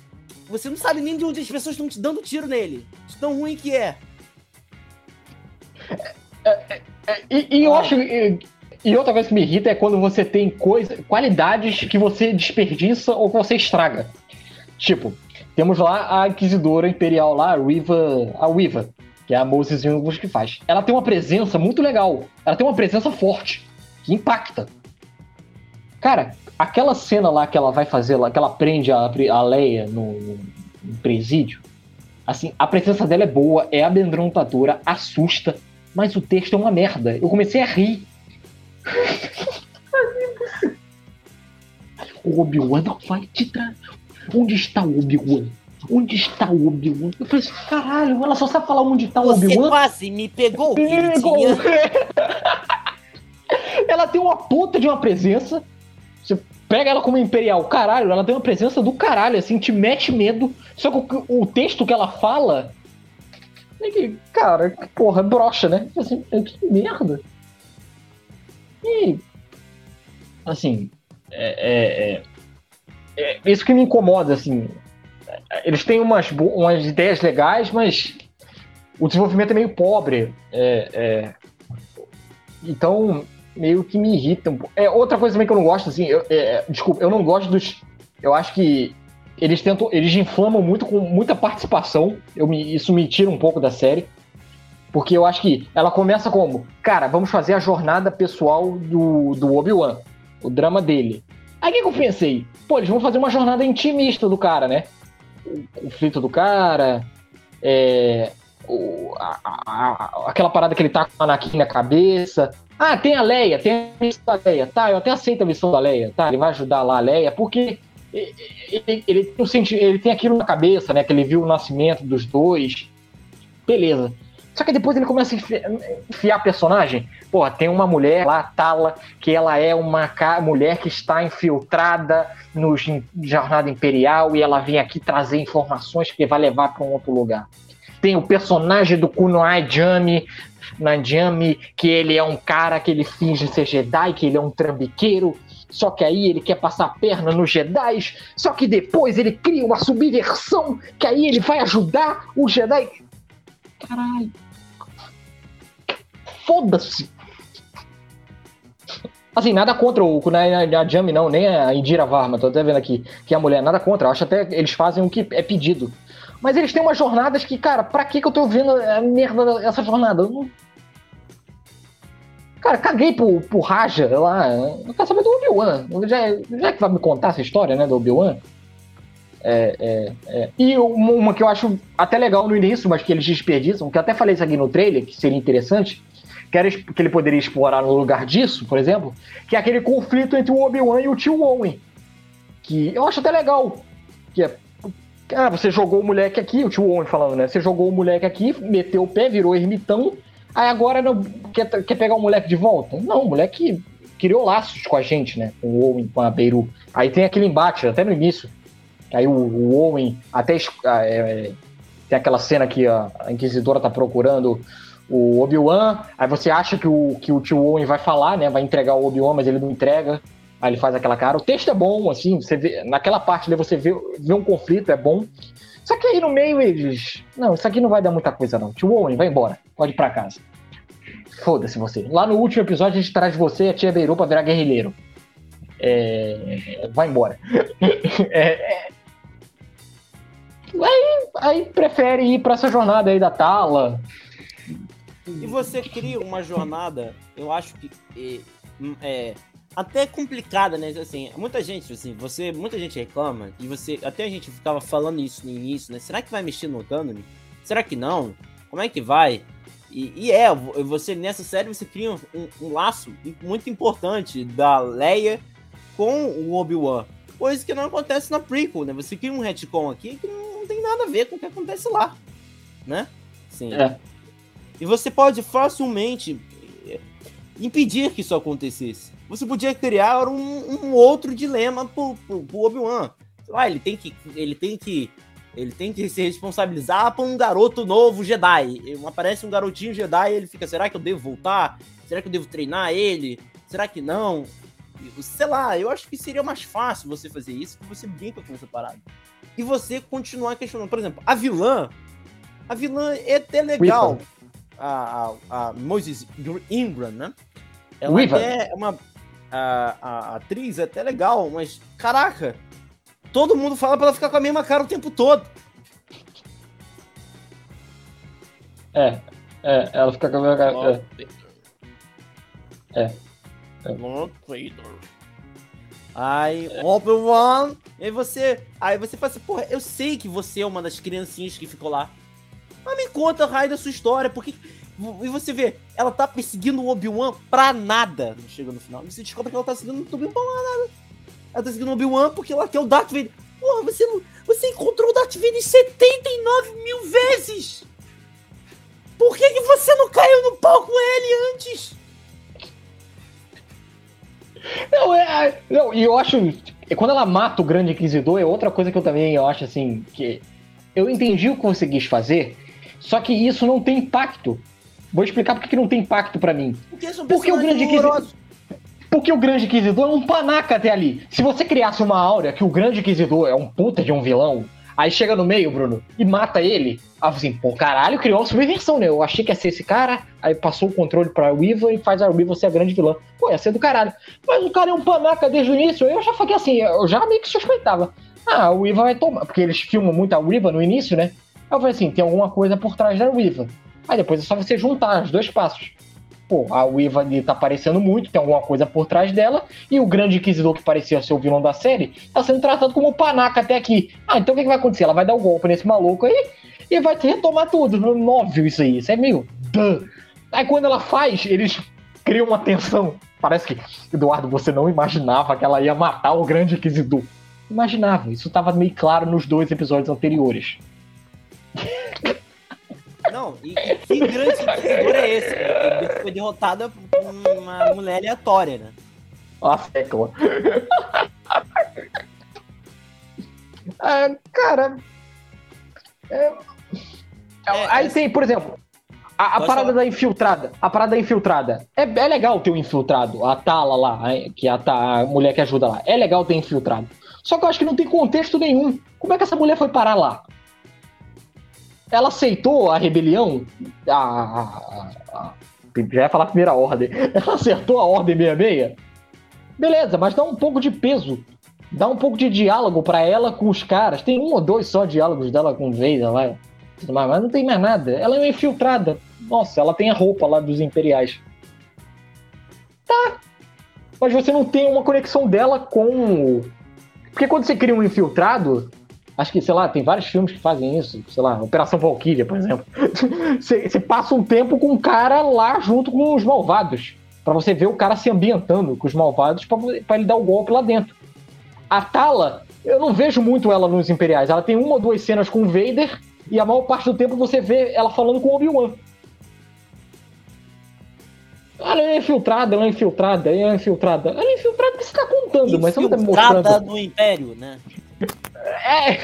você não sabe nem de onde as pessoas estão te dando tiro nele. De tão ruim que é. é, é, é e, e eu acho. E, e outra coisa que me irrita é quando você tem coisa, qualidades que você desperdiça ou que você estraga. Tipo, temos lá a Inquisidora Imperial lá, a Riva, a Wiva, que é a Moses Youngus que faz. Ela tem uma presença muito legal. Ela tem uma presença forte, que impacta. Cara, aquela cena lá que ela vai fazer lá, que ela prende a, a Leia no, no presídio, assim, a presença dela é boa, é amedrontadora, assusta, mas o texto é uma merda. Eu comecei a rir. [laughs] o Obi-Wan não vai te trazer. Onde está o Obi-Wan? Onde está o Obi-Wan? Eu falei assim, caralho, ela só sabe falar onde está o Obi-Wan. Você quase me pegou, pegou. [laughs] ela tem uma puta de uma presença. Você pega ela como imperial, caralho, ela tem uma presença do caralho, assim, te mete medo. Só que o, o texto que ela fala. É que, cara, que porra, brocha, né? Assim, que merda. E. Assim. é, é, é é, isso que me incomoda, assim. Eles têm umas, umas ideias legais, mas o desenvolvimento é meio pobre. É, é, então, meio que me irrita um pouco. É, outra coisa também que eu não gosto, assim, eu, é, desculpa, eu não gosto dos. Eu acho que eles tentam. Eles inflamam muito com muita participação. Eu me, isso me tira um pouco da série. Porque eu acho que ela começa como, cara, vamos fazer a jornada pessoal do, do Obi-Wan, o drama dele. Aí o que, que eu pensei? Pô, eles vão fazer uma jornada intimista do cara, né? O conflito do cara, é, o, a, a, a, aquela parada que ele tá com o Anakin na cabeça. Ah, tem a Leia, tem a missão da Leia. Tá, eu até aceito a missão da Leia, tá? Ele vai ajudar lá a Leia, porque ele, ele, tem, ele tem aquilo na cabeça, né? Que ele viu o nascimento dos dois. Beleza. Só que depois ele começa a enfiar, personagem. Pô, tem uma mulher lá, Tala, que ela é uma mulher que está infiltrada no Jornada Imperial e ela vem aqui trazer informações que vai levar para um outro lugar. Tem o personagem do Kunoai Jami, Nanjami, que ele é um cara que ele finge ser Jedi, que ele é um trambiqueiro, só que aí ele quer passar a perna nos Jedi, só que depois ele cria uma subversão, que aí ele vai ajudar o Jedi. Caralho. Foda-se. Assim, nada contra o Kunai Jami, não, nem a Indira Varma, tô até vendo aqui, que é a mulher, nada contra. Eu acho até eles fazem o que é pedido. Mas eles têm umas jornadas que, cara, pra que, que eu tô vendo a merda dessa jornada? Eu não... Cara, caguei pro, pro Raja lá. Eu quero saber do Obi-Wan. Já, já que vai me contar essa história, né, do Obi-Wan. É, é, é. E uma que eu acho até legal no início, mas que eles desperdiçam, que eu até falei isso aqui no trailer, que seria interessante, que, era, que ele poderia explorar no lugar disso, por exemplo, que é aquele conflito entre o Obi-Wan e o tio Owen. Que eu acho até legal. Que é. Ah, você jogou o moleque aqui, o tio Owen falando, né? Você jogou o moleque aqui, meteu o pé, virou ermitão, aí agora não, quer, quer pegar o moleque de volta? Não, o moleque criou laços com a gente, né? Com o Owen, com a Beirut. Aí tem aquele embate, até no início, Aí o, o Owen até ah, é, é, tem aquela cena que a, a Inquisidora tá procurando o Obi-Wan, aí você acha que o, que o tio Owen vai falar, né? Vai entregar o Obi-Wan, mas ele não entrega. Aí ele faz aquela cara. O texto é bom, assim, você vê, naquela parte ali você vê, vê um conflito, é bom. Só que aí no meio eles. Não, isso aqui não vai dar muita coisa, não. Tio Owen, vai embora. Pode ir pra casa. Foda-se você. Lá no último episódio a gente traz você e a tia Beirou pra virar guerrilheiro. É... Vai embora. [laughs] é, é... Aí, aí prefere ir para essa jornada aí da Tala. E você cria uma jornada, eu acho que é, é, até complicada, né? Assim, muita gente, assim, você, muita gente reclama e você, até a gente ficava falando isso no início, né? Será que vai mexer no canon? Será que não? Como é que vai? E, e é, você nessa série você cria um, um, laço muito importante da Leia com o Obi-Wan. Coisa que não acontece na prequel, né? Você cria um retcon aqui que não tem nada a ver com o que acontece lá, né? Sim. É. E você pode facilmente eh, impedir que isso acontecesse. Você podia criar um, um outro dilema pro, pro, pro Obi-Wan. Ah, ele tem que. Ele tem que. Ele tem que se responsabilizar por um garoto novo Jedi. Aparece um garotinho Jedi e ele fica, será que eu devo voltar? Será que eu devo treinar ele? Será que não? Sei lá, eu acho que seria mais fácil você fazer isso que você brinca com essa parada e você continuar questionando. Por exemplo, a vilã, a vilã é até legal. A, a, a, Moses Ingram, né? Ela é uma. A, a, atriz é até legal, mas caraca, todo mundo fala pra ela ficar com a mesma cara o tempo todo. É, é, ela fica com a mesma cara. É. é. é. Aí, Obi-Wan. E aí você. Aí você fala assim, porra, eu sei que você é uma das criancinhas que ficou lá. Mas me conta, raio, da sua história, porque. E você vê, ela tá perseguindo o Obi-Wan pra nada. Chega no final. Você descobre que ela tá seguindo o Obi-Wan pra nada. Ela tá seguindo o Obi-Wan porque ela quer o Darth Vader. Porra, você, você encontrou o Darth Vader 79 mil vezes! Por que, que você não caiu no pau com ele antes? Não, é, não, e eu acho. Quando ela mata o grande inquisidor, é outra coisa que eu também eu acho assim. que Eu entendi o que quis fazer, só que isso não tem impacto. Vou explicar por que não tem impacto para mim. Porque, Porque o grande inquisidor. Porque o Grande Inquisidor é um panaca até ali. Se você criasse uma áurea que o Grande Inquisidor é um puta de um vilão, aí chega no meio, Bruno, e mata ele, aí assim, pô, caralho, criou uma subversão, né? Eu achei que ia ser esse cara, aí passou o controle pra Weaver e faz a Weaver ser a grande vilã. Pô, ia ser do caralho. Mas o cara é um panaca desde o início, eu já falei assim, eu já meio que suspeitava. Ah, o Weaver vai tomar, porque eles filmam muito a Weaver no início, né? Eu falei assim, tem alguma coisa por trás da Weaver. Aí depois é só você juntar os dois passos pô, a Weaver ali tá aparecendo muito, tem alguma coisa por trás dela, e o grande inquisidor que parecia ser o vilão da série tá sendo tratado como panaca até aqui. Ah, então o que, que vai acontecer? Ela vai dar o um golpe nesse maluco aí e vai retomar tudo. Óbvio isso aí, isso é meio. Duh. Aí quando ela faz, eles criam uma tensão. Parece que, Eduardo, você não imaginava que ela ia matar o grande inquisidor. Imaginava, isso tava meio claro nos dois episódios anteriores. Não, e, que grande inquisidor é esse? Ele foi derrotada por uma mulher aleatória, né? Uma sécula. é, cara. É, é, aí tem, por exemplo, a, a parada falar. da infiltrada. A parada da infiltrada. É, é legal ter um infiltrado. A Tala lá, que é a, a mulher que ajuda lá. É legal ter infiltrado. Só que eu acho que não tem contexto nenhum. Como é que essa mulher foi parar lá? Ela aceitou a rebelião, a, a, a, já ia falar a primeira ordem, [laughs] ela acertou a ordem 66, beleza, mas dá um pouco de peso, dá um pouco de diálogo para ela com os caras, tem um ou dois só diálogos dela com o Vader lá, mas não tem mais nada, ela é uma infiltrada, nossa, ela tem a roupa lá dos imperiais. Tá, mas você não tem uma conexão dela com... Porque quando você cria um infiltrado, Acho que, sei lá, tem vários filmes que fazem isso. Sei lá, Operação Valkyria, por exemplo. [laughs] Você passa um tempo com um cara lá junto com os malvados. para você ver o cara se ambientando com os malvados para ele dar o golpe lá dentro. A Tala, eu não vejo muito ela nos Imperiais. Ela tem uma ou duas cenas com o Vader e a maior parte do tempo você vê ela falando com o Obi-Wan. Ela é infiltrada, ela é infiltrada, ela é infiltrada. Ela é infiltrada que você tá contando, mas você não tá mostrando. Infiltrada no Império, né? É.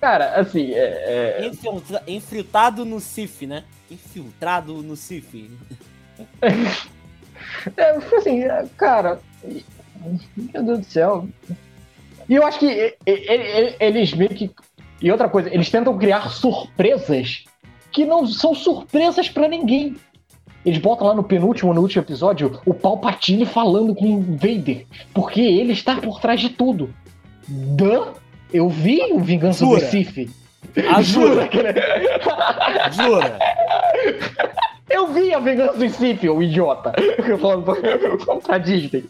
Cara, assim, é, é... Infiltra... Infiltrado no Cif, né? Infiltrado no Cif. É, assim, cara. Meu Deus do céu. E eu acho que eles meio que. E outra coisa, eles tentam criar surpresas que não são surpresas para ninguém. Eles botam lá no penúltimo, no último episódio, o Palpatine falando com o Vader. Porque ele está por trás de tudo. Dan, eu vi o Vingança Jura. do Sith. Ah, jura? [laughs] jura? Eu vi a Vingança do Sith, o idiota. Falando pra Disney.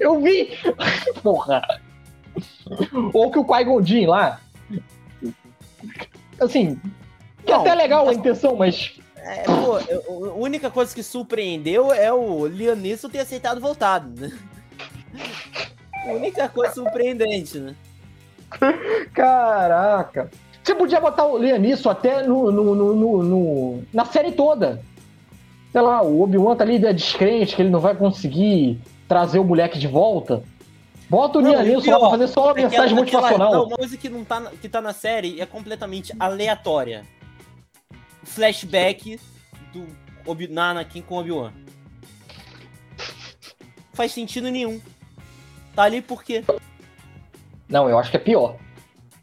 Eu vi. Porra. Ou que o Qui-Gon lá. Assim, que é até legal a intenção, mas é, pô, a única coisa que surpreendeu é o Leonisson ter aceitado voltado, né? A única coisa surpreendente, né? Caraca. Você podia botar o Leonisson até no, no, no, no, na série toda. Sei lá, o Obi-Wan tá ali é descrente que ele não vai conseguir trazer o moleque de volta. Bota o Leonisson lá pra fazer só uma mensagem motivacional. Não, uma coisa que, não tá, que tá na série é completamente aleatória flashback do Obi na Anakin com Obi-Wan. Faz sentido nenhum. Tá ali por quê? Não, eu acho que é pior.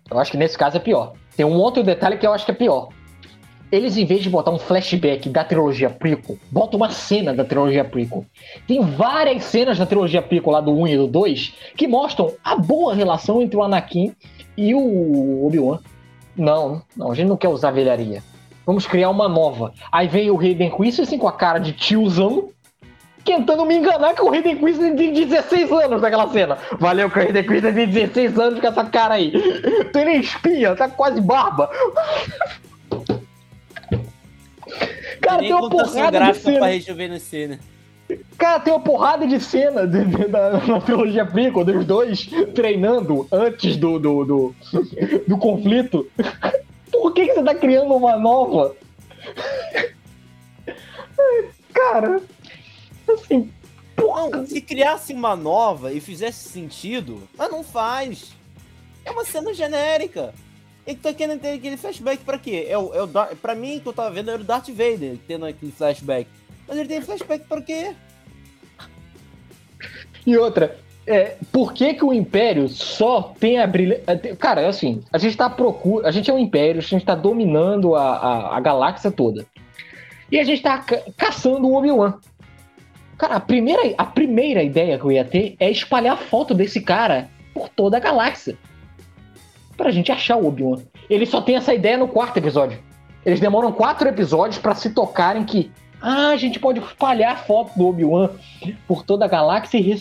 Eu acho que nesse caso é pior. Tem um outro detalhe que eu acho que é pior. Eles, em vez de botar um flashback da trilogia prequel, botam uma cena da trilogia prequel. Tem várias cenas da trilogia prequel lá do 1 e do 2 que mostram a boa relação entre o Anakin e o Obi-Wan. Não, não, a gente não quer usar velharia. Vamos criar uma nova. Aí vem o Hayden Christensen com a cara de tiozão, tentando me enganar que o Hayden Christensen tem 16 anos naquela cena. Valeu que o Hayden Christensen tem 16 anos com essa cara aí. [laughs] Ele é espinha, tá quase barba. [laughs] Cara, tem uma porrada de cena. pra rejuvenescer, né? Cara, tem uma porrada de cena de, de, da, na trilogia Prequel dos dois treinando antes do, do, do, [laughs] do conflito. Por que, que você tá criando uma nova? [laughs] Cara, assim. Não, se criasse uma nova e fizesse sentido, mas não faz. É uma cena genérica. E tu tá querendo ter aquele flashback pra quê? É o, é o pra mim, que eu tava vendo, era o Darth Vader tendo aquele flashback. Mas ele tem flashback para quê? E outra, é, por que, que o Império só tem a brilha. É, cara, assim, a gente tá procura. A gente é um Império, a gente tá dominando a, a, a galáxia toda. E a gente tá ca caçando o Obi-Wan. Cara, a primeira, a primeira ideia que eu ia ter é espalhar foto desse cara por toda a galáxia. Pra gente achar o Obi-Wan. Ele só tem essa ideia no quarto episódio. Eles demoram quatro episódios para se tocarem que ah, a gente pode espalhar foto do Obi-Wan por toda a galáxia e,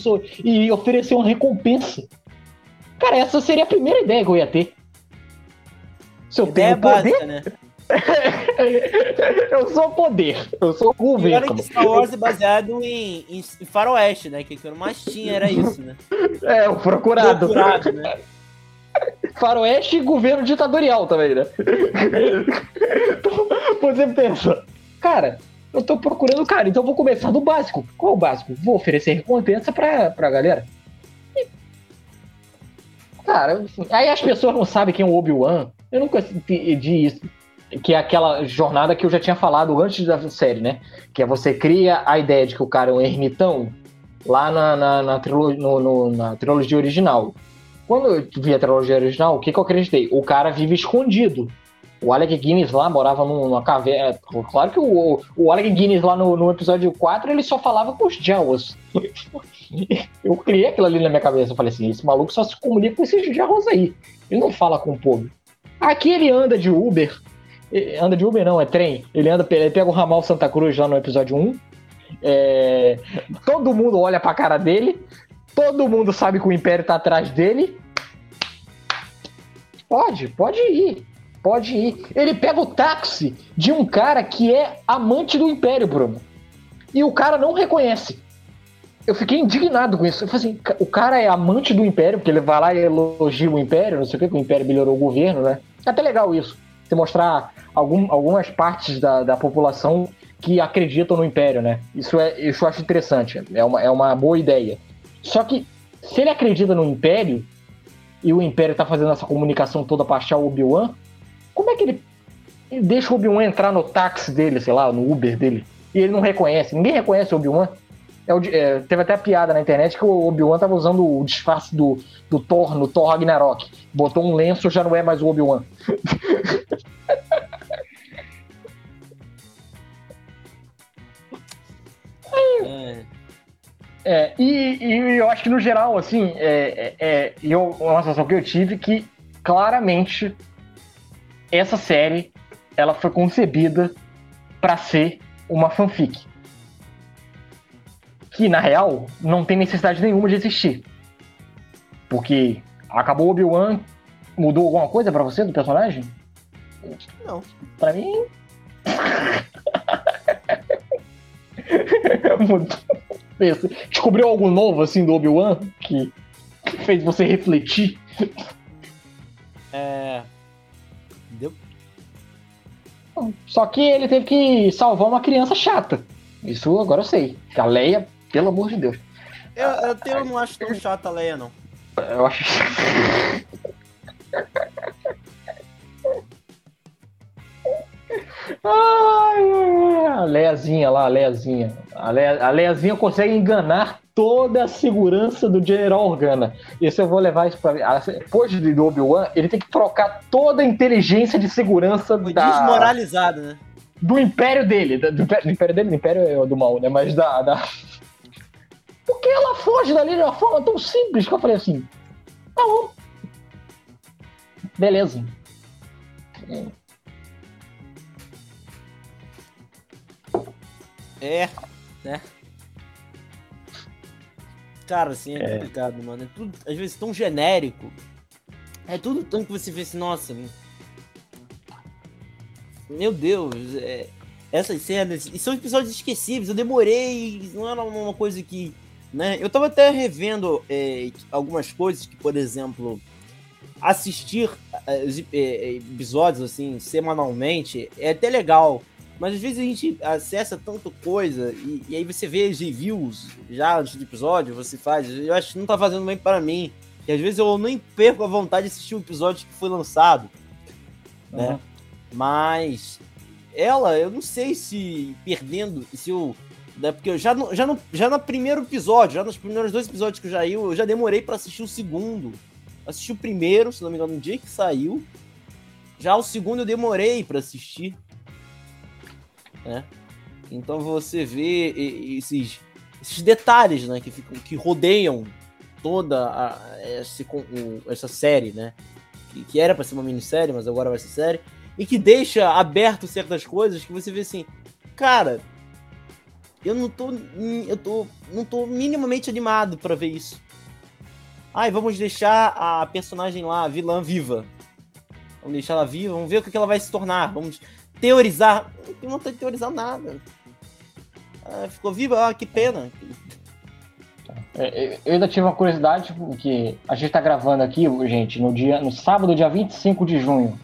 e, oferecer uma recompensa. Cara, essa seria a primeira ideia que eu ia ter. Se eu ideia tenho poder... básica, né? [laughs] eu sou poder, eu sou o governo. Que Star Wars é baseado em, em, em faroeste, né? Que o mais tinha era isso, né? [laughs] É, o procurado. procurado né? [laughs] Faroeste e governo ditatorial também, né? Então, você pensa, cara, eu tô procurando cara, então vou começar do básico. Qual o básico? Vou oferecer recompensa pra, pra galera. E... Cara, aí as pessoas não sabem quem é o Obi-Wan. Eu nunca entendi isso. Que é aquela jornada que eu já tinha falado antes da série, né? Que é você cria a ideia de que o cara é um ermitão lá na, na, na, no, no, na trilogia original. Quando eu vi a trilogia original, o que, que eu acreditei? O cara vive escondido. O Alec Guinness lá morava numa caverna. Claro que o, o Alec Guinness lá no, no episódio 4 ele só falava com os Jawas. [laughs] Eu criei aquilo ali na minha cabeça. Eu falei assim: esse maluco só se comunica com esses Jawas aí. Ele não fala com o povo. Aqui ele anda de Uber. Anda de Uber não, é trem. Ele anda, ele pega o ramal Santa Cruz lá no episódio 1. É, todo mundo olha pra cara dele. Todo mundo sabe que o Império tá atrás dele. Pode, pode ir. Pode ir. Ele pega o táxi de um cara que é amante do Império, Bruno. E o cara não reconhece. Eu fiquei indignado com isso. Eu falei assim, o cara é amante do Império, porque ele vai lá e elogia o Império, não sei o que, que o Império melhorou o governo, né? É até legal isso. Você mostrar algum, algumas partes da, da população que acreditam no Império, né? Isso, é, isso eu acho interessante. É uma, é uma boa ideia. Só que, se ele acredita no Império, e o Império tá fazendo essa comunicação toda pra achar o Obi-Wan, como é que ele, ele deixa o Obi-Wan entrar no táxi dele, sei lá, no Uber dele, e ele não reconhece? Ninguém reconhece o Obi-Wan. É, é, teve até a piada na internet que o Obi-Wan tava usando o disfarce do, do Thor no Thor Ragnarok. Botou um lenço, já não é mais o Obi-Wan. [laughs] é. E, e, eu acho que no geral, assim, é, é, é eu, uma sensação que eu tive que claramente essa série ela foi concebida para ser uma fanfic. Que na real não tem necessidade nenhuma de existir. Porque acabou o Obi-Wan, mudou alguma coisa para você do personagem? Não. Para mim. [laughs] mudou. Descobriu algo novo assim do Obi-Wan que fez você refletir? É. Só que ele teve que salvar uma criança chata. Isso agora eu sei. A Leia, pelo amor de Deus. Eu, eu, tenho, eu não acho tão chata a Leia, não. Eu acho. [laughs] Ai, a Leiazinha lá, a Leiazinha. A, Leia, a Leiazinha consegue enganar toda a segurança do General Organa. Isso eu vou levar isso pra. Depois do Obi-Wan, ele tem que trocar toda a inteligência de segurança Foi da. Desmoralizado, né? Do império dele. Do, do, império dele, do império é do mal, né? Mas da. da... Porque ela foge dali de uma forma tão simples que eu falei assim. Tá bom. Beleza. É, né? Cara, assim, é, é. complicado, mano. É tudo, às vezes, tão genérico. É tudo tão que você vê assim, nossa. Meu Deus, é, essas cenas. E são episódios esquecíveis. Eu demorei. Não era uma coisa que. Né? Eu tava até revendo é, algumas coisas que, por exemplo, assistir é, é, episódios assim semanalmente é até legal. Mas às vezes a gente acessa tanta coisa e, e, aí você vê as reviews já antes do episódio, você faz. Eu acho que não tá fazendo bem para mim. E às vezes eu nem perco a vontade de assistir o episódio que foi lançado. Né? Uhum. Mas ela, eu não sei se perdendo, se eu Né? Porque eu já no, já, no, já no primeiro episódio, já nos primeiros dois episódios que eu já eu, eu já demorei para assistir o segundo. Assisti o primeiro, se não me engano, no dia que saiu. Já o segundo eu demorei para assistir. Né? Então você vê esses, esses detalhes né, que, ficam, que rodeiam toda a, esse, essa série, né? Que, que era para ser uma minissérie, mas agora vai ser série. E que deixa aberto certas coisas que você vê assim, cara, eu não tô. Eu tô. não tô minimamente animado para ver isso. Ai, vamos deixar a personagem lá, a vilã, viva. Vamos deixar ela viva, vamos ver o que ela vai se tornar. Vamos teorizar. Não tô teorizando nada. Ah, ficou viva? Ah, que pena. É, é, eu ainda tive uma curiosidade, porque a gente tá gravando aqui, gente, no dia, no sábado, dia 25 de junho.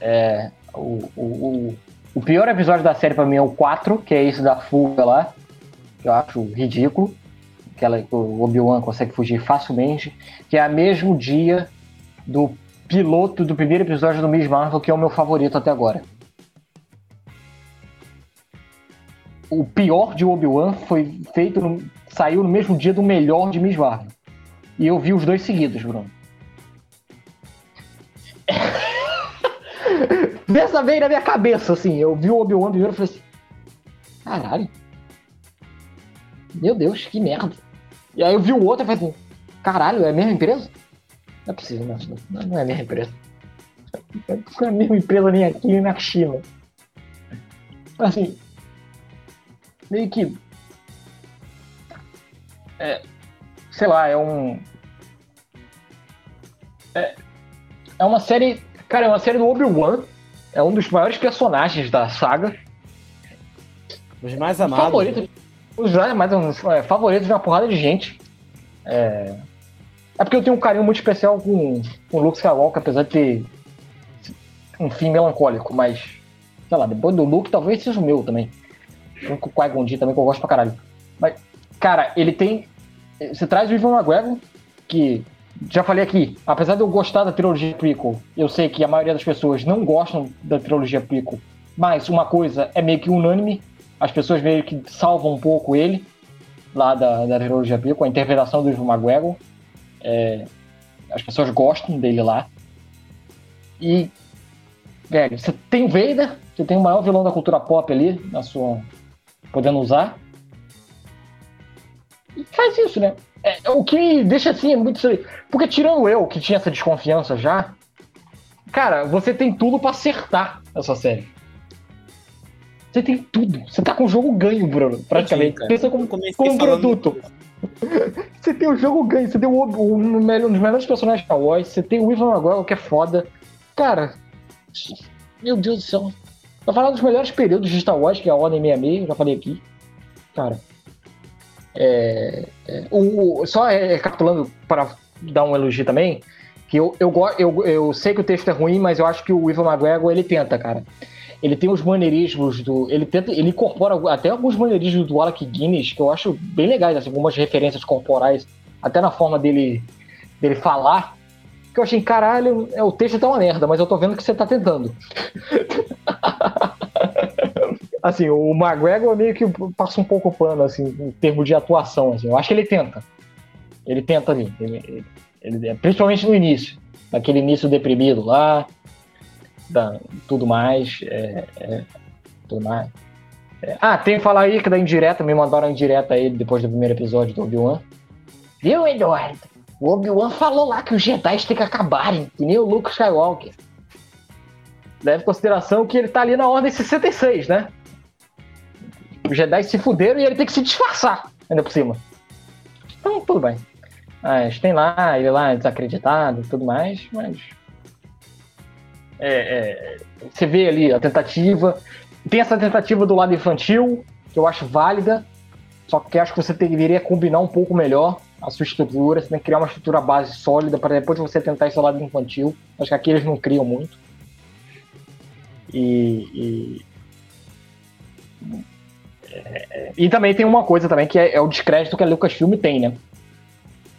É, o, o, o, o pior episódio da série para mim é o 4, que é esse da fuga lá, que eu acho ridículo. Que ela, o Obi-Wan consegue fugir facilmente, que é o mesmo dia do piloto do primeiro episódio do Miss Marvel, que é o meu favorito até agora. O pior de Obi-Wan foi feito no, saiu no mesmo dia do melhor de Miss Marvel. E eu vi os dois seguidos, Bruno. [laughs] Dessa vez na minha cabeça, assim, eu vi o Obi-Wan primeiro e falei assim: caralho. Meu Deus, que merda. E aí eu vi o outro e falei assim: caralho, é a mesma empresa? Não é possível, não, não é a mesma empresa. [laughs] Não é a mesma empresa nem aqui nem na China. Assim, meio que. É, sei lá, é um. É, é uma série. Cara, é uma série do Obi-Wan é um dos maiores personagens da saga. Os mais amados. Favorito, os mais é, favoritos de uma porrada de gente. É, é porque eu tenho um carinho muito especial com, com o Luke Skywalker, apesar de ter um fim melancólico, mas, sei lá, depois do Luke talvez seja o meu também. O Qui-Gon também, que eu gosto pra caralho. Mas, cara, ele tem... Você traz o Ivan McGregor, que já falei aqui, apesar de eu gostar da trilogia prequel, eu sei que a maioria das pessoas não gostam da trilogia prequel, mas uma coisa é meio que unânime, as pessoas meio que salvam um pouco ele, lá da, da trilogia prequel, a interpretação do Ivan McGregor, é, as pessoas gostam dele lá. E, velho, você tem o Vader, você tem o maior vilão da cultura pop ali, na sua... podendo usar, e faz isso, né? É, o que deixa assim é muito. Porque tirando eu, que tinha essa desconfiança já, cara, você tem tudo para acertar essa série. Você tem tudo. Você tá com o jogo ganho, Bruno, praticamente. Sim, Pensa como, como um produto. [laughs] você tem o jogo ganho, você tem o, o, um dos melhores personagens da Wars, você tem o Ivan McGregor, que é foda. Cara, meu Deus do céu. Pra falar dos melhores períodos de Star Wars, que é a Ordem 66, já falei aqui. Cara, é, é, o, só recapitulando para dar um elogio também, que eu, eu, eu, eu sei que o texto é ruim, mas eu acho que o Ivan McGregor ele tenta, cara. Ele tem os maneirismos do. Ele tenta. Ele incorpora até alguns maneirismos do Alec Guinness, que eu acho bem legais, assim, algumas referências corporais, até na forma dele, dele falar. Que eu achei, caralho, é, o texto tá uma merda, mas eu tô vendo que você tá tentando. [laughs] assim, o McGregor meio que passa um pouco pano, assim, em termos de atuação, assim. Eu acho que ele tenta. Ele tenta ali. Ele, ele, principalmente no início. Naquele início deprimido lá. Da, tudo mais. É, é, tudo mais. É. Ah, tem que falar aí que da indireta, me mandaram indireta aí depois do primeiro episódio do Obi-Wan. Viu, Eduardo? O Obi-Wan falou lá que os Jedi têm que acabarem, que nem o Luke Skywalker. Leve em consideração que ele tá ali na ordem 66, né? Os Jedi se fuderam e ele tem que se disfarçar, ainda por cima. Então, tudo bem. Mas tem lá, ele lá desacreditado e tudo mais, mas. É, é, você vê ali a tentativa. Tem essa tentativa do lado infantil, que eu acho válida, só que acho que você deveria combinar um pouco melhor a sua estrutura, você tem que criar uma estrutura base sólida para depois você tentar esse lado infantil. Acho que aqui eles não criam muito. E, e é, e também tem uma coisa também que é, é, o descrédito que a Lucasfilm tem, né?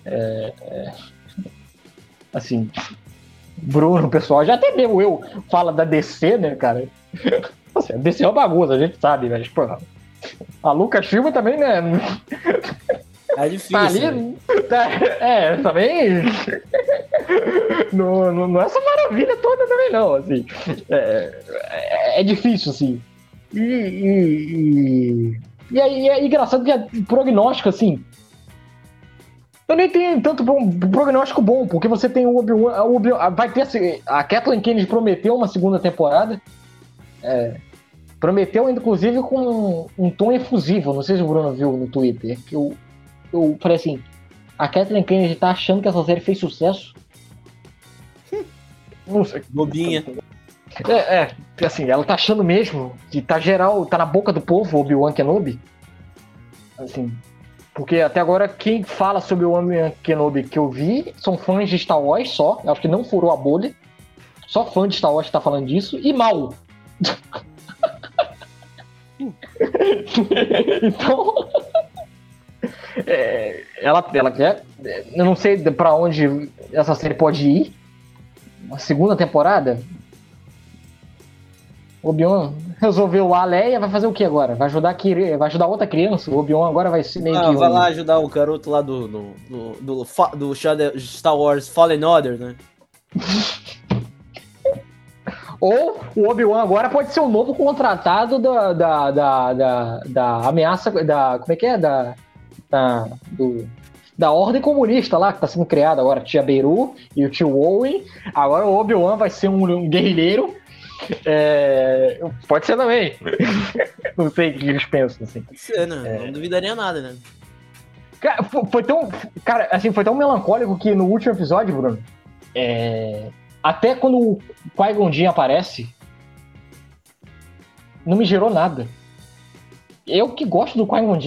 É, é, assim, Bruno, pessoal, já até mesmo eu fala da DC, né, cara? [laughs] Assim, a DC é uma bagunça, a gente sabe, mas, porra, A Lucas Silva também, né? É difícil. Tá ali, né? tá, [laughs] é, também. não, não, não, é essa maravilha toda também, não. Assim. É, é, é difícil, assim. E, e, e, e, é, é engraçado que é prognóstico, assim. Eu nem tenho tanto bom, prognóstico bom, porque você tem o Obi-Wan. Obi vai ter. Assim, a Kathleen Kennedy prometeu uma segunda temporada. É, prometeu, inclusive, com um, um, tom efusivo. Não sei se o Bruno viu no Twitter. Que eu, eu falei assim: a Kathleen Kennedy tá achando que essa série fez sucesso. Não sei. Bobinha. É, é, assim, ela tá achando mesmo que tá geral, tá na boca do povo, Obi-Wan Kenobi. Assim, porque até agora quem fala sobre o Obi-Wan Kenobi que eu vi são fãs de Star Wars só, eu acho que não furou a bolha. Só fã de Star Wars tá falando disso, e mal. [laughs] então, é, ela, ela quer. Eu não sei para onde essa série pode ir. Uma segunda temporada, o Obi-Wan resolveu a Leia, vai fazer o que agora? Vai ajudar, vai ajudar outra criança? O Obi-Wan agora vai ser meio ah, que. Vai lá ajudar o garoto lá do, do, do, do, do Star Wars Fallen Order, né? [laughs] Ou o Obi-Wan agora pode ser o novo contratado da, da, da, da, da ameaça. Da, como é que é? Da, da, do, da ordem comunista lá que está sendo criada agora. Tia Beru e o tio Owen. Agora o Obi-Wan vai ser um, um guerrilheiro é, pode ser também. [laughs] não sei o que eles pensam, assim. Ser, né? É... Não duvidaria nada, né? Cara, foi tão. Cara, assim, foi tão melancólico que no último episódio, Bruno. É... Até quando o Qui-Gon aparece, não me gerou nada. Eu que gosto do Qui-Gon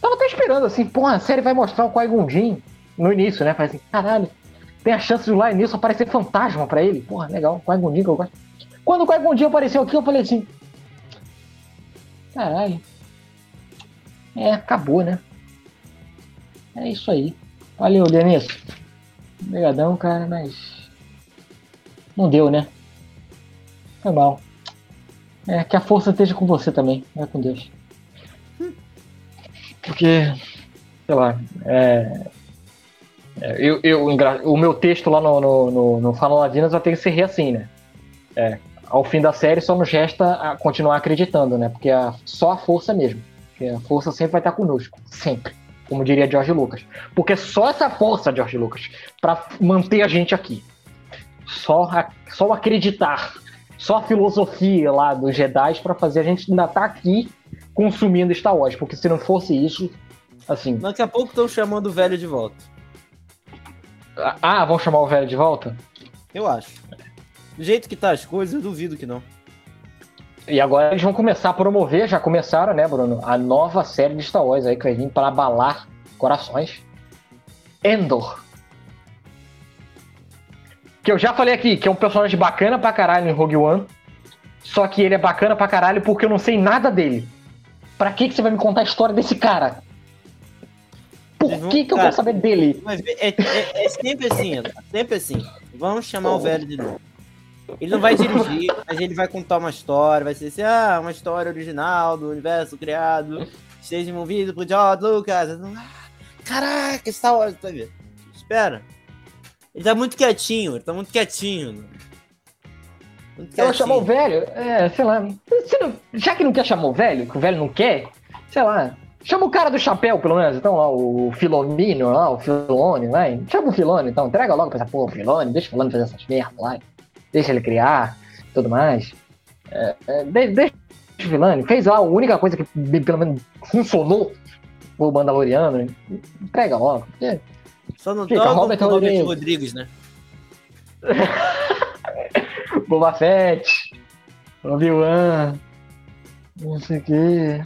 tava até esperando, assim, pô, a série vai mostrar o Qui-Gon no início, né? Falei assim, caralho, tem a chance de lá início aparecer fantasma pra ele. Porra, legal, Qui-Gon que eu gosto. Quando o Qui-Gon apareceu aqui, eu falei assim: caralho. É, acabou, né? É isso aí. Valeu, Denis. Obrigadão, cara, mas. Não deu, né? Foi mal. É, que a força esteja com você também, vai com Deus. Porque, sei lá, é, é eu, eu, o meu texto lá no, no, no, no Fala Ladinas vai ter que ser assim, né? É, ao fim da série só nos resta continuar acreditando, né? Porque é só a força mesmo. Porque a força sempre vai estar conosco. Sempre. Como diria George Lucas. Porque só essa força, George Lucas, para manter a gente aqui. Só, a, só acreditar. Só a filosofia lá dos Jedi para fazer a gente ainda estar tá aqui consumindo Star Wars. Porque se não fosse isso, assim. Daqui a pouco estão chamando o velho de volta. Ah, vão chamar o velho de volta? Eu acho. Do jeito que tá as coisas, eu duvido que não. E agora eles vão começar a promover, já começaram, né, Bruno? A nova série de Star Wars aí que vai vir para abalar corações. Endor. Que eu já falei aqui, que é um personagem bacana pra caralho em Rogue One. Só que ele é bacana pra caralho porque eu não sei nada dele. Pra que, que você vai me contar a história desse cara? Por que, que eu quero saber dele? Mas é, é, é sempre assim, sempre assim. Vamos chamar oh. o velho de novo. Ele não vai dirigir, mas ele vai contar uma história, vai ser assim, ah, uma história original do universo criado, esteja envolvido por George Lucas. Ah, caraca, Star Wars, tá vendo? Espera. Ele tá muito quietinho, ele tá muito quietinho. Ela chamou o velho? É, sei lá. Não, já que não quer chamar o velho, que o velho não quer, sei lá. Chama o cara do chapéu, pelo menos. Então, lá, o Filomino, lá, o Filone, vai. Chama o Filone, então. Entrega logo pra essa porra, o Filone. Deixa o Filone fazer essas merdas lá deixa ele criar tudo mais. É, é, deixa o Vilani, fez lá a única coisa que pelo menos funcionou o Mandaloriano. Pega logo. Só não Fica, Robert, Robert Rodrigues, né? [laughs] Boba Fett, Obi-Wan, não sei o que.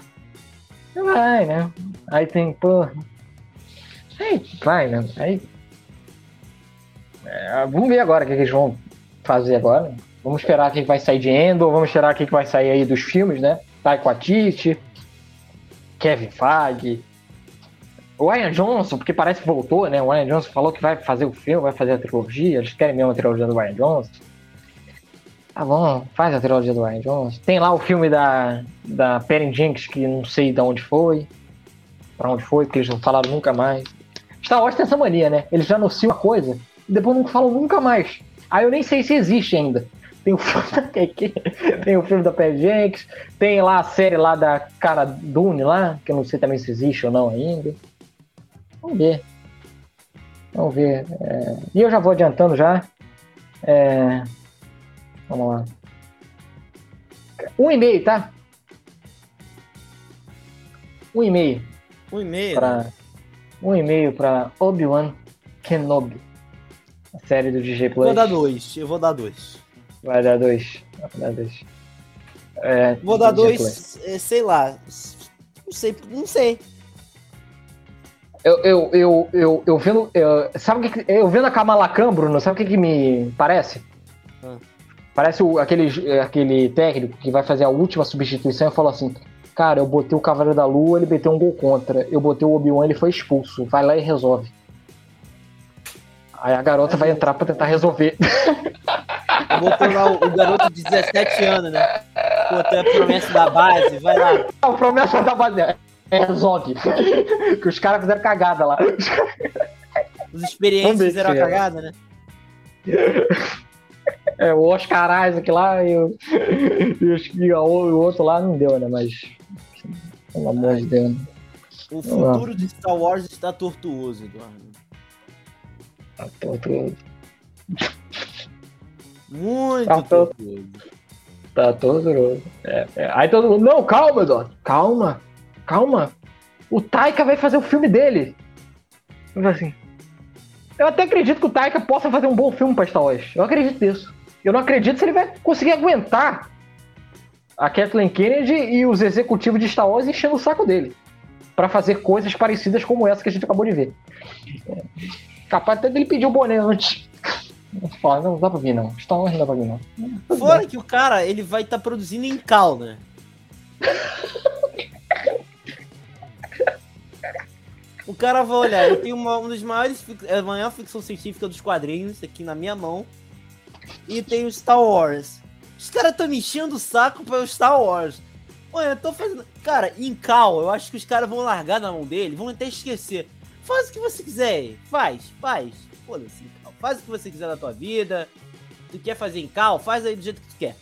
Vai, né? Aí tem, pô. Aí vai, né? Aí. É, vamos ver agora o que, que eles vão fazer agora. Vamos esperar o que vai sair de Endor, vamos esperar o que vai sair aí dos filmes, né? Taika Waititi, Kevin Feige, o Ryan Johnson, porque parece que voltou, né? O Ryan Johnson falou que vai fazer o filme, vai fazer a trilogia, eles querem mesmo a trilogia do Ryan Johnson. Ah, vamos, faz a trilogia do Ryan. Tem lá o filme da, da Perry Jenkins, que não sei de onde foi, pra onde foi, porque eles não falaram nunca mais. Star Wars tem essa mania, né? Eles já anunciam uma coisa e depois não falam nunca mais. Aí eu nem sei se existe ainda. Tem o filme da, tem o filme da Perry Jenkins, tem lá a série lá da cara Dune lá, que eu não sei também se existe ou não ainda. Vamos ver. Vamos ver. É... E eu já vou adiantando já. É... Vamos lá. Um e-mail, tá? Um e-mail. Um e-mail? Pra... Um e-mail para Obi-Wan Kenobi. A série do DJ Plus. Vou dar dois. Eu vou dar dois. Vai dar dois. Vai dar dois. É, vou dar dois, é, sei lá. Não sei, não sei. Eu, eu, eu, eu, eu vendo. Eu, sabe o que. Eu vendo a Kamala Khan, Bruno, sabe o que, que me parece? Ah. Parece o, aquele, aquele técnico que vai fazer a última substituição e fala assim: Cara, eu botei o Cavaleiro da Lua, ele meteu um gol contra. Eu botei o Obi-Wan, ele foi expulso. Vai lá e resolve. Aí a garota vai entrar pra tentar resolver. Botou lá o, o, garoto de 17 anos, né? Botou a promessa da base, vai lá. A promessa da base é, resolve. [laughs] que os caras fizeram cagada lá. Os experientes fizeram a cagada, né? É, o Oscar Isaac lá e o, e o, o outro lá não deu, né? Mas. Pelo amor de Deus. O futuro de Star Wars está tortuoso, Eduardo. Tá tortuoso. Muito tá tortuoso. Tá tortuoso. É, é. Aí todo mundo, não, calma, Eduardo. Calma, calma. O Taika vai fazer o filme dele. Eu assim. Eu até acredito que o Taika possa fazer um bom filme para Star Wars. Eu acredito nisso. Eu não acredito se ele vai conseguir aguentar a Kathleen Kennedy e os executivos de Star Wars enchendo o saco dele para fazer coisas parecidas como essa que a gente acabou de ver. É, capaz até dele pedir o boné antes. [laughs] Fala, não, não dá pra vir não. Star Wars não dá pra vir não. Fora que o cara, ele vai estar tá produzindo em cal, né? [laughs] o cara vai olhar, eu tenho uma, uma das maiores, a maior ficção científica dos quadrinhos aqui na minha mão e tem o Star Wars. Os caras estão me enchendo o saco para o Star Wars. Olha, eu tô fazendo. Cara, em Cal, eu acho que os caras vão largar na mão dele, vão até esquecer. Faz o que você quiser, faz, faz. Foda-se, Faz o que você quiser na tua vida. Tu quer fazer em Cal, faz aí do jeito que tu quer.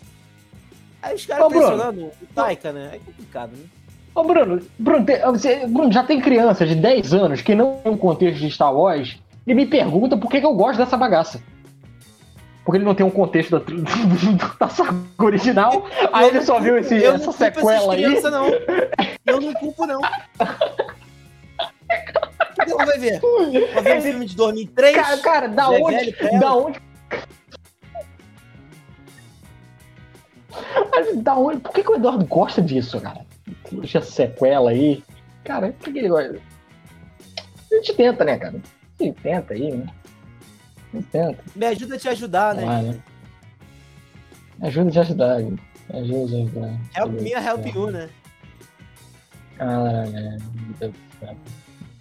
Aí os caras pressionando o Taika, né? É complicado, né? Ô, Bruno, Bruno, você, Bruno, já tem criança de 10 anos que não tem um contexto de Star Wars e me pergunta por que, que eu gosto dessa bagaça porque ele não tem um contexto da, [laughs] da saga original, eu aí ele só viu esse, essa sequela aí. Não. Eu não culpo, não. Então vai ver. Vai ver um filme de 2003. Cara, cara da onde? Da onde? Mas da onde? Por que, que o Eduardo gosta disso, cara? Essa sequela aí. Cara, por que ele gosta? A gente tenta, né, cara? A gente tenta aí, né? Tenta. Me ajuda a te ajudar, né? Ah, né? Me ajuda a te ajudar, Me ajuda a te ajudar. Help me, help you, né? Ah, é.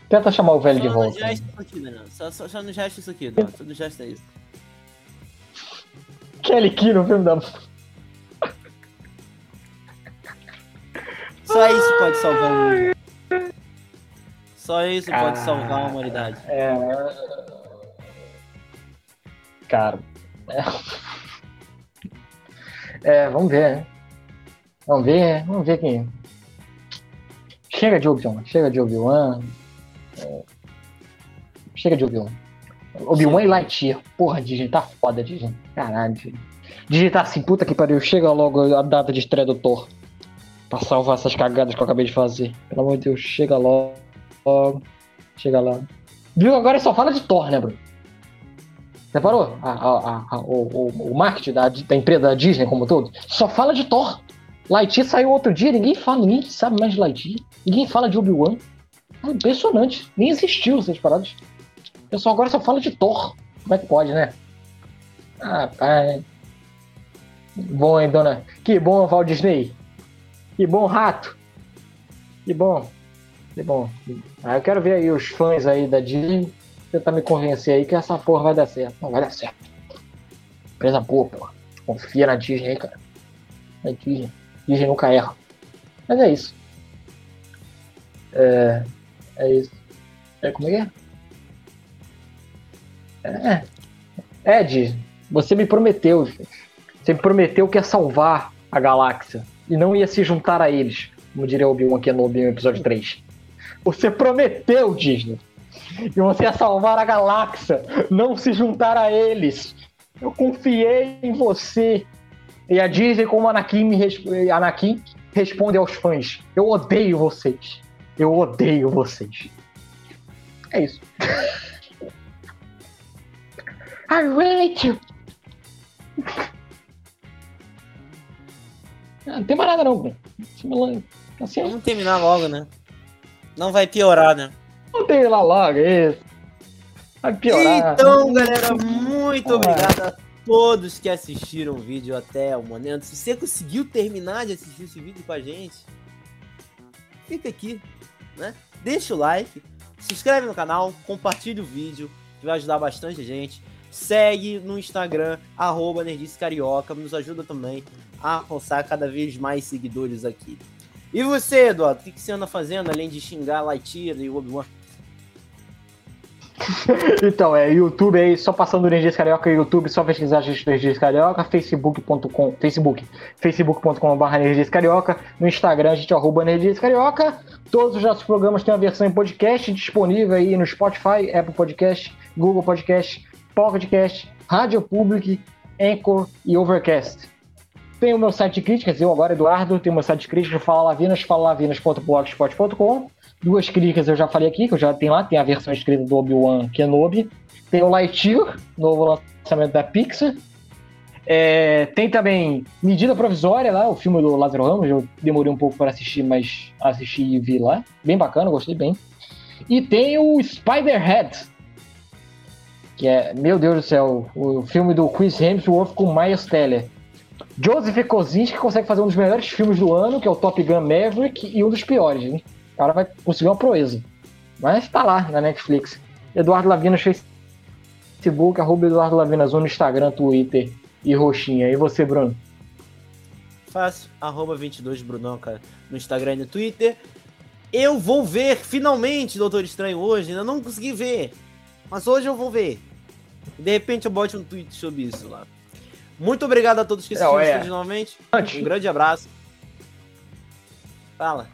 Tenta chamar o velho só de volta. Só no gesto isso aqui, né? Só, só, só no gesto isso aqui, não. Só no gesto é isso. Kelly Key no filme da... Só isso pode salvar o mundo. Só isso pode salvar a humanidade. É cara. É, é vamos ver, né? Vamos ver, vamos ver quem. Chega de Obi-Wan, chega de Obi-Wan. É... Chega de Obi-Wan. Obi-Wan e Lightyear. Porra, Disney, tá foda, Disney. Caralho, Disney. Disney tá assim, puta que pariu. Chega logo a data de estreia do Thor. Pra salvar essas cagadas que eu acabei de fazer. Pelo amor de Deus, chega logo. Chega lá. Viu? Agora só fala de Thor, né, Bruno? Reparou? A, a, a, o, o, marketing da, da empresa da Disney como todo só fala de Thor. Lightyear saiu outro dia, ninguém fala, ninguém sabe mais de Lightyear. Ninguém fala de Obi-Wan. É impressionante. Nem existiu essas paradas. O pessoal agora só fala de Thor. Como é que pode, né? Ah, pai. Bom, hein, dona? Que bom, Walt Disney. Que bom, rato. Que bom. Que bom. Ah, eu quero ver aí os fãs aí da Disney tentar me convencer aí que essa porra vai dar certo. Não vai dar certo. Empresa boa, porra. Confia na Disney aí, cara. Na Disney. Disney nunca erra. Mas é isso. É. É isso. É, como é que é? É. Ed, você me prometeu, Você me prometeu que ia salvar a galáxia e não ia se juntar a eles, como diria Obi-Wan Kenobi no episódio 3. Você prometeu, Disney, que você ia salvar a galáxia, não se juntar a eles. Eu confiei em você. E a Disney, como Anakin, me resp... Anakin responde aos fãs: Eu odeio vocês. Eu odeio vocês. É isso. I hate you. Ah, não tem mais nada não, assim, Vamos terminar logo, né? Não vai piorar, né? Não tem lá logo, é isso. Vai piorar. Então, galera, muito obrigado a todos que assistiram o vídeo até o momento. Se você conseguiu terminar de assistir esse vídeo com a gente, fica aqui, né? Deixa o like, se inscreve no canal, compartilha o vídeo, que vai ajudar bastante a gente. Segue no Instagram, arroba Carioca, nos ajuda também a alcançar cada vez mais seguidores aqui. E você, Eduardo, o que, você anda fazendo além de xingar Lightyear e Obi-Wan? [laughs] então, é YouTube aí, só passando Energias Carioca, YouTube, só pesquisar a gente Energias Carioca, facebook.com, facebook, facebook.com.br Energias Carioca, no Instagram a gente arroba Energias Carioca, todos os nossos programas têm a versão em podcast disponível aí no Spotify, Apple Podcast, Google Podcast, Pocket Cast, Rádio Public, Anchor e Overcast. Tem o meu site de críticas, eu agora, Eduardo, tenho meu site de críticas, Fala Lavinas, falalavinas.blogspot.com. Duas críticas eu já falei aqui, que eu já tenho lá, tem a versão escrita do Obi-Wan Kenobi. Tem o Lightyear, novo lançamento da Pixar. É, tem também Medida Provisória lá, o filme do Lázaro Ramos, eu demorei um pouco para assistir, mas assisti e vi lá. Bem bacana, gostei bem. E tem o Spider-Head, que é, meu Deus do céu, o filme do Chris Hemsworth com Miles Teller. Joseph Kosinski consegue fazer um dos melhores filmes do ano, que é o Top Gun Maverick, e um dos piores, hein? O cara vai conseguir uma proeza. Mas tá lá na Netflix. Eduardo Lavinas, Facebook, arroba Eduardo Lavinas no Instagram, Twitter e Roxinha. E você, Bruno? Fácil, arroba 22 Brunão, cara, no Instagram e no Twitter. Eu vou ver, finalmente, Doutor Estranho, hoje. Ainda não consegui ver. Mas hoje eu vou ver. De repente eu bote um tweet sobre isso lá. Muito obrigado a todos que assistiram é, é. novamente. Um grande abraço. Fala.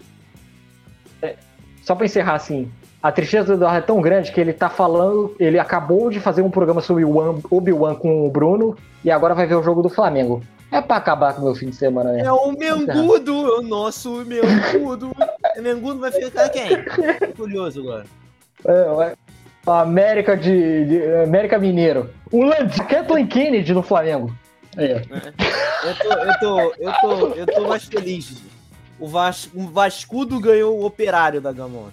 É, só para encerrar assim, a tristeza do Eduardo é tão grande que ele tá falando, ele acabou de fazer um programa sobre o Obi-Wan com o Bruno e agora vai ver o jogo do Flamengo. É pra acabar com o meu fim de semana, né? É o Mengudo, o nosso Mengudo. Mengudo vai ficar quem? Tô curioso agora. É, América de, de América Mineiro. O Land, Kathleen Kennedy no Flamengo. É. Eu, tô, eu, tô, eu, tô, eu tô mais feliz. O, Vas, o Vascudo ganhou o operário da Gamon.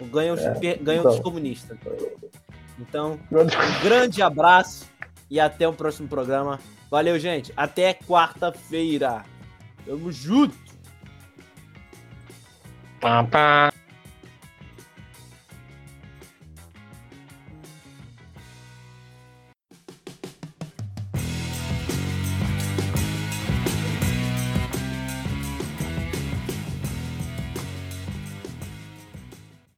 Ganhou, é, ganhou então. dos comunistas. Então, um grande abraço e até o próximo programa. Valeu, gente. Até quarta-feira. Tamo junto. Pá, pá.